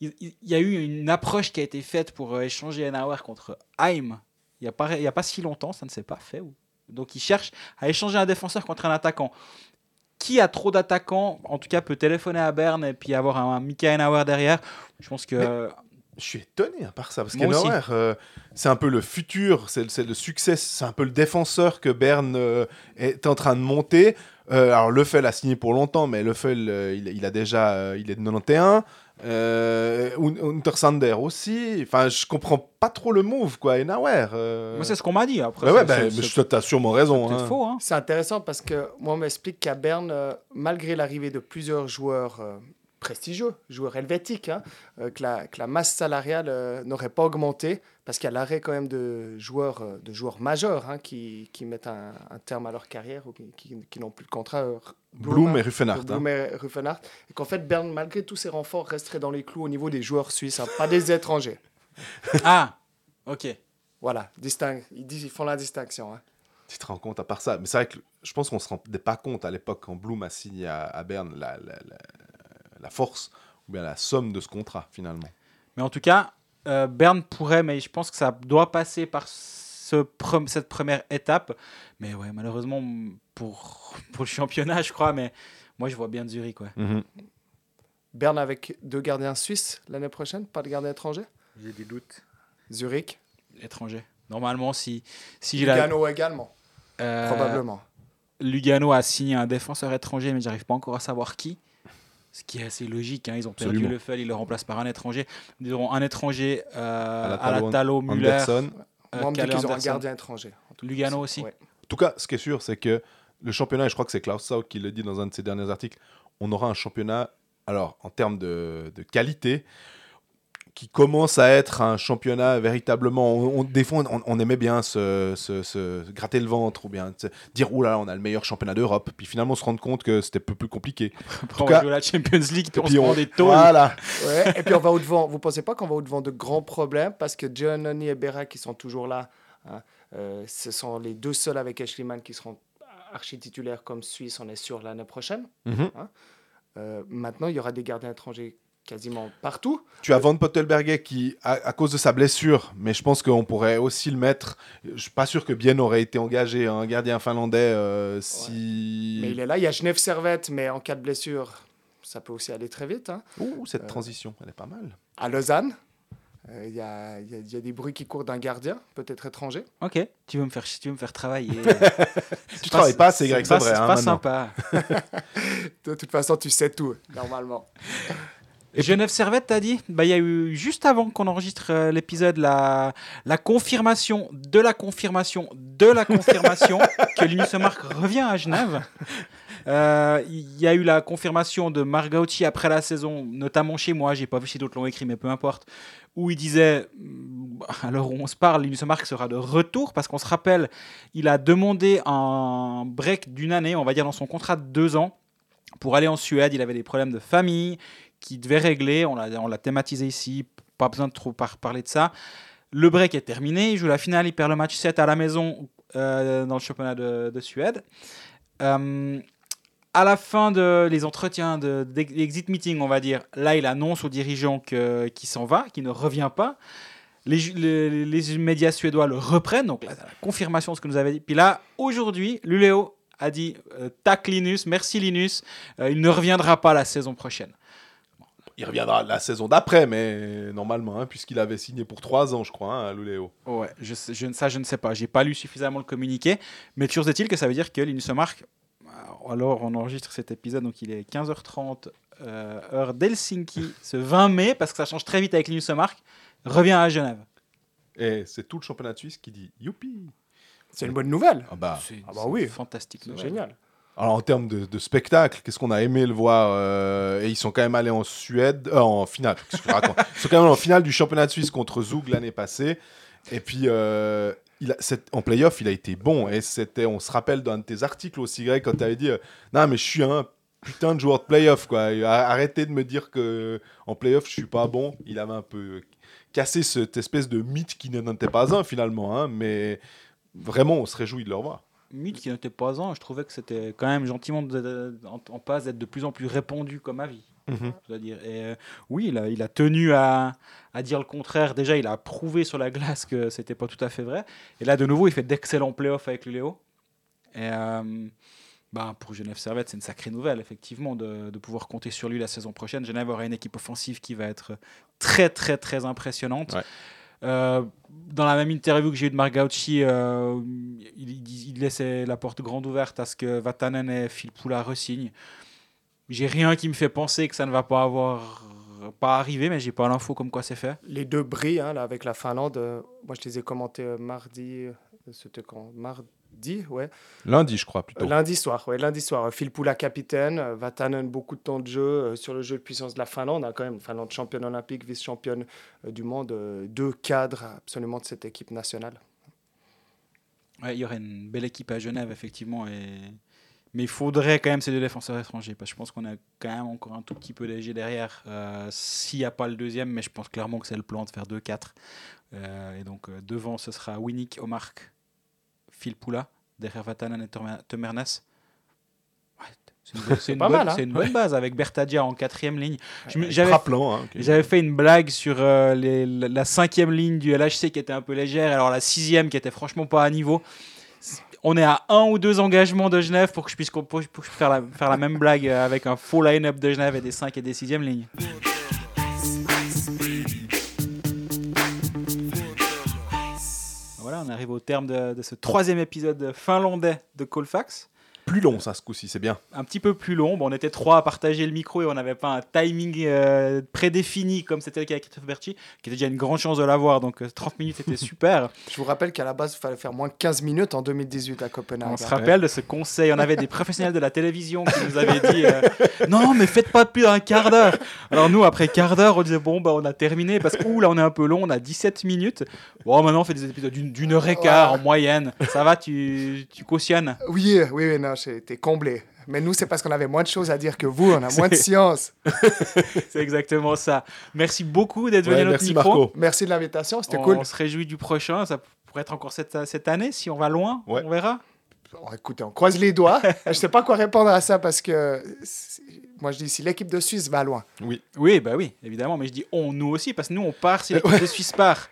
Il y a eu une approche qui a été faite pour euh, échanger Henauer contre Heim il n'y a, pas- il y a pas si longtemps, ça ne s'est pas fait. Donc ils cherchent à échanger un défenseur contre un attaquant. Qui a trop d'attaquants, en tout cas, peut téléphoner à Berne et puis avoir un, un Mika Henauer derrière. Je pense que. Je suis étonné à part ça, parce qu'Enauer, euh, c'est un peu le futur, c'est le succès, c'est un peu le défenseur que Berne euh, est en train de monter. Euh, alors Lefel a signé pour longtemps, mais Lefel, il, il a déjà, il est de 91. Euh, Un- Untersander aussi. Enfin, je comprends pas trop le move, quoi. Enauer. Euh... Moi, c'est ce qu'on m'a dit. Après, Bah ouais, c'est- bah, c'est- mais c'est je- t'as sûrement raison. peut-être hein. faux. Hein. C'est intéressant parce que moi, on m'explique qu'à Berne, euh, malgré l'arrivée de plusieurs joueurs euh, prestigieux, joueurs helvétiques, hein, euh, que, la, que la masse salariale euh, n'aurait pas augmenté parce qu'il y a l'arrêt quand même de joueurs, euh, de joueurs majeurs hein, qui, qui mettent un, un terme à leur carrière ou qui, qui- qui n'ont plus de contrat. euh, Bloom et Ruffenhardt. hein. Bloom et Ruffenhardt. Et qu'en fait, Berne, malgré tous ses renforts, resterait dans les clous au niveau des joueurs suisses, hein, pas des étrangers. Ah, ok. Voilà, distingue, ils, font la distinction. hein. Tu te rends compte à part ça. Mais c'est vrai que je pense qu'on se rendait pas compte à l'époque quand Bloom a signé à, à Berne la, la, la- la force ou bien la somme de ce contrat finalement. Mais en tout cas, euh, Berne pourrait, mais je pense que ça doit passer par ce pre- cette première étape. Mais ouais, malheureusement, pour, pour le championnat, je crois. Mais moi, je vois bien Zurich. Ouais. Berne avec deux gardiens suisses l'année prochaine, pas de gardien étranger J'ai des doutes. Zurich, Étranger. Normalement, si, si la. Lugano également, euh, probablement. Lugano a signé un défenseur étranger, mais j'arrive pas encore à savoir qui. Ce qui est assez logique. hein. Ils ont perdu Absolument. le Fell, ils le remplacent par un étranger. Ils auront un étranger euh, À la Talo- Talo, Muller, euh, Moi, qu'ils ont un gardien étranger. Lugano aussi Ouais. En tout cas, ce qui est sûr, c'est que le championnat, et je crois que c'est Klaus Sau qui le dit dans un de ses derniers articles, on aura un championnat, alors en termes de, de qualité, qui commence à être un championnat véritablement. On, on- des fois, on, on aimait bien se, se- se gratter le ventre ou bien dire oh là là, on a le meilleur championnat d'Europe. Puis finalement, se rendre compte que c'était un peu plus compliqué. Après, on cas- la Champions League, puis on puis se on- prend des taux. Voilà. Ouais, et puis on va au-devant. Vous pensez pas qu'on va au-devant de grands problèmes parce que Giannoni et Berra qui sont toujours là, hein, euh, ce sont les deux seuls avec Eschliman qui seront archi titulaires comme Suisse, on est sûr l'année prochaine. Mhm. Euh, maintenant, il y aura des gardiens étrangers quasiment partout. Tu as Van Pottelberger qui, à, à cause de sa blessure, mais je pense qu'on pourrait aussi le mettre. Je suis pas sûr que Bien aurait été engagé, un gardien finlandais, euh, si. Mais il est là. Il y a Genève Servette, mais en cas de blessure, ça peut aussi aller très vite. hein. Ouh, cette Euh, transition, elle est pas mal. À Lausanne, euh, il y, a, des bruits qui courent d'un gardien, peut-être étranger. Ok, tu veux me faire, tu veux me faire travailler. Tu travailles pas assez, Greg, c'est vrai. C'est hein, pas sympa. De toute façon, tu sais tout, normalement. Et Genève Servette, t'as dit bah, Il y a eu, juste avant qu'on enregistre euh, l'épisode, la, la confirmation de la confirmation de la confirmation que l'Unisomark revient à Genève. Euh, Il y a eu la confirmation de Margauchi après la saison, notamment chez moi, j'ai pas vu si d'autres l'ont écrit, mais peu importe, où il disait, mm, à l'heure où on se parle, l'Unisomark sera de retour, parce qu'on se rappelle, il a demandé un break d'une année, on va dire dans son contrat de deux ans, pour aller en Suède. Il avait des problèmes de famille qui devait régler. On l'a, thématisé ici. Pas besoin de trop par- parler de ça. Le break est terminé. Il joue la finale. Il perd le match 7 à la maison euh, dans le championnat de, de Suède. Euh, à la fin de entretiens de, d'exit meeting, on va dire, là, il annonce aux dirigeants qu'il s'en va, qu'il ne revient pas. Les, les, médias suédois le reprennent, donc la confirmation de ce que nous avait dit. Puis là, aujourd'hui, Luléo a dit euh, tac Linus, merci Linus, euh, il ne reviendra pas la saison prochaine. Il reviendra la saison d'après, mais normalement, hein, puisqu'il avait signé pour trois ans, je crois, hein, à Luléo. Ouais, je, sais- je, ça je ne sais pas, j'ai pas lu suffisamment le communiqué, mais toujours est-il que ça veut dire que Linus Mark, alors on enregistre cet épisode, donc il est 15h30 euh, heure d'Helsinki, ce 20 mai, parce que ça change très vite avec Linus Mark, revient à Genève. Et c'est tout le championnat de Suisse qui dit youpi. C'est une bonne nouvelle. Ah bah. C'est Ah bah oui. fantastique. Nouvelle. génial. Alors en termes de, spectacle, qu'est-ce qu'on a aimé le voir euh, Et ils sont quand même allés en Suède, euh, en finale. que je raconte Ils sont quand même en finale du championnat de Suisse contre Zug l'année passée. Et puis euh, il a, en playoff, il a été bon. Et c'était, on se rappelle d'un de tes articles aussi, Greg, quand tu avais dit euh, non mais je suis un putain de joueur de playoff quoi. Arrêtez de me dire que en playoff je suis pas bon. Il avait un peu cassé cette espèce de mythe qui n'en était pas un finalement. hein, mais vraiment, on se réjouit de le revoir. Mythe qui n'était pas un, je trouvais que c'était quand même gentiment en, en passe d'être de plus en plus répandu comme avis. Dois dire. Et euh, oui, il a, il a tenu à, à dire le contraire. Déjà, il a prouvé sur la glace que c'était pas tout à fait vrai. Et là, de nouveau, il fait d'excellents playoffs avec le Léo. Et euh, Ben, pour Genève Servette, c'est une sacrée nouvelle, effectivement, de, de pouvoir compter sur lui la saison prochaine. Genève aura une équipe offensive qui va être très, très, très impressionnante. Ouais. Euh, dans la même interview que j'ai eu de Marc Gauchi, euh, il, il- laissait la porte grande ouverte à ce que Vatanen et Phil Poula re-signent. J'ai rien qui me fait penser que ça ne va pas avoir pas arriver, mais j'ai pas l'info comme quoi c'est fait. Les deux brillent hein, avec la Finlande. Euh, moi, je les ai commentés mardi. C'était quand? Mardi, ouais. Lundi, je crois, plutôt. Euh, Lundi soir, ouais, lundi soir. Phil Poula capitaine, euh, Vatanen beaucoup de temps de jeu euh, sur le jeu de puissance de la Finlande. hein, quand même, Finlande championne olympique, vice-championne euh, du monde, euh, deux cadres absolument de cette équipe nationale. Ouais, il y aurait une belle équipe à Genève, effectivement. Et... Mais il faudrait quand même ces deux défenseurs étrangers. Parce que je pense qu'on a quand même encore un tout petit peu léger derrière. euh, S'il n'y a pas le deuxième, mais je pense clairement que c'est le plan de faire 2-4. Euh, et donc euh, devant, ce sera Winnick, Omark, Phil Poula. Derrière Vatanen et. Ouais, c'est une, bonne- c'est une pas bonne- mal, hein. c'est une bonne base avec Bertadia en quatrième ligne. J'avais hein, j'avais fait une blague sur euh, les- la cinquième ligne du LHC qui était un peu légère, alors la sixième qui était franchement pas à niveau. On est à un ou deux engagements de Genève pour que je puisse, pour que je puisse faire, la, faire la même blague euh, avec un faux line-up de Genève et des 5 et des 6 lignes. On arrive au terme de, ce troisième épisode finlandais de Colfax. Plus long, ça, ce coup-ci, c'est bien. un petit peu plus long. Bon, on était trois à partager le micro et on n'avait pas un timing euh, prédéfini comme c'était le cas avec Christophe Berti, qui était déjà une grande chance de l'avoir. Donc euh, 30 minutes c'était super. Je vous rappelle qu'à la base, il fallait faire moins de 15 minutes en 2018 à Copenhague. on se rappelle de ce conseil. On avait des professionnels de la télévision qui nous avaient dit euh, non, mais faites pas plus d'un quart d'heure. Alors nous, après quart d'heure, on disait bon, bah on a terminé parce que ouh, là on est un peu long, on a 17 minutes. Bon, maintenant on fait des épisodes d'une heure et quart en moyenne. Ça va, tu, tu cautionnes? Oui, oui, oui, non, j'étais comblé. Mais nous, c'est parce qu'on avait moins de choses à dire que vous, on a moins de science. C'est exactement ça. Merci beaucoup d'être venu Ouais, à notre merci, micro. Marco. Merci de l'invitation, c'était cool. on se réjouit du prochain. Ça pourrait être encore cette, cette année si on va loin. Ouais. On verra. Bon, écoutez, on croise les doigts. je sais pas quoi répondre à ça parce que moi, je dis si l'équipe de Suisse va loin. Oui. Oui, bah oui, évidemment. Mais je dis on, nous aussi, parce que nous, on part si l'équipe de Suisse part.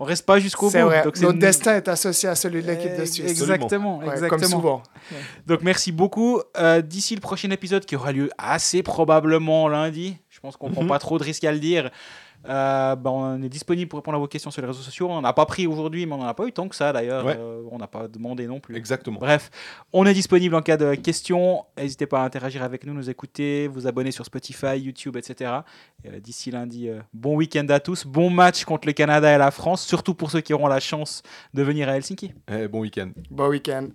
On reste pas jusqu'au bout. C'est vrai. Donc Notre une- destin est associé à celui de l'équipe de Suisse. Exactement, Ouais, exactement. comme souvent. Donc merci beaucoup. Euh, D'ici le prochain épisode qui aura lieu assez probablement lundi, je pense qu'on prend Mhm. pas trop de risques à le dire. Euh, ben, on est disponible pour répondre à vos questions sur les réseaux sociaux. On n'a pas pris aujourd'hui, mais on n'en a pas eu tant que ça d'ailleurs. Ouais. Euh, on n'a pas demandé non plus. Exactement. Bref, on est disponible en cas de questions. N'hésitez pas à interagir avec nous, nous écouter, vous abonner sur Spotify, YouTube, etc. Et, euh, D'ici lundi, euh, bon week-end à tous. Bon match contre le Canada et la France, surtout pour ceux qui auront la chance de venir à Helsinki. Eh, bon week-end. Bon week-end.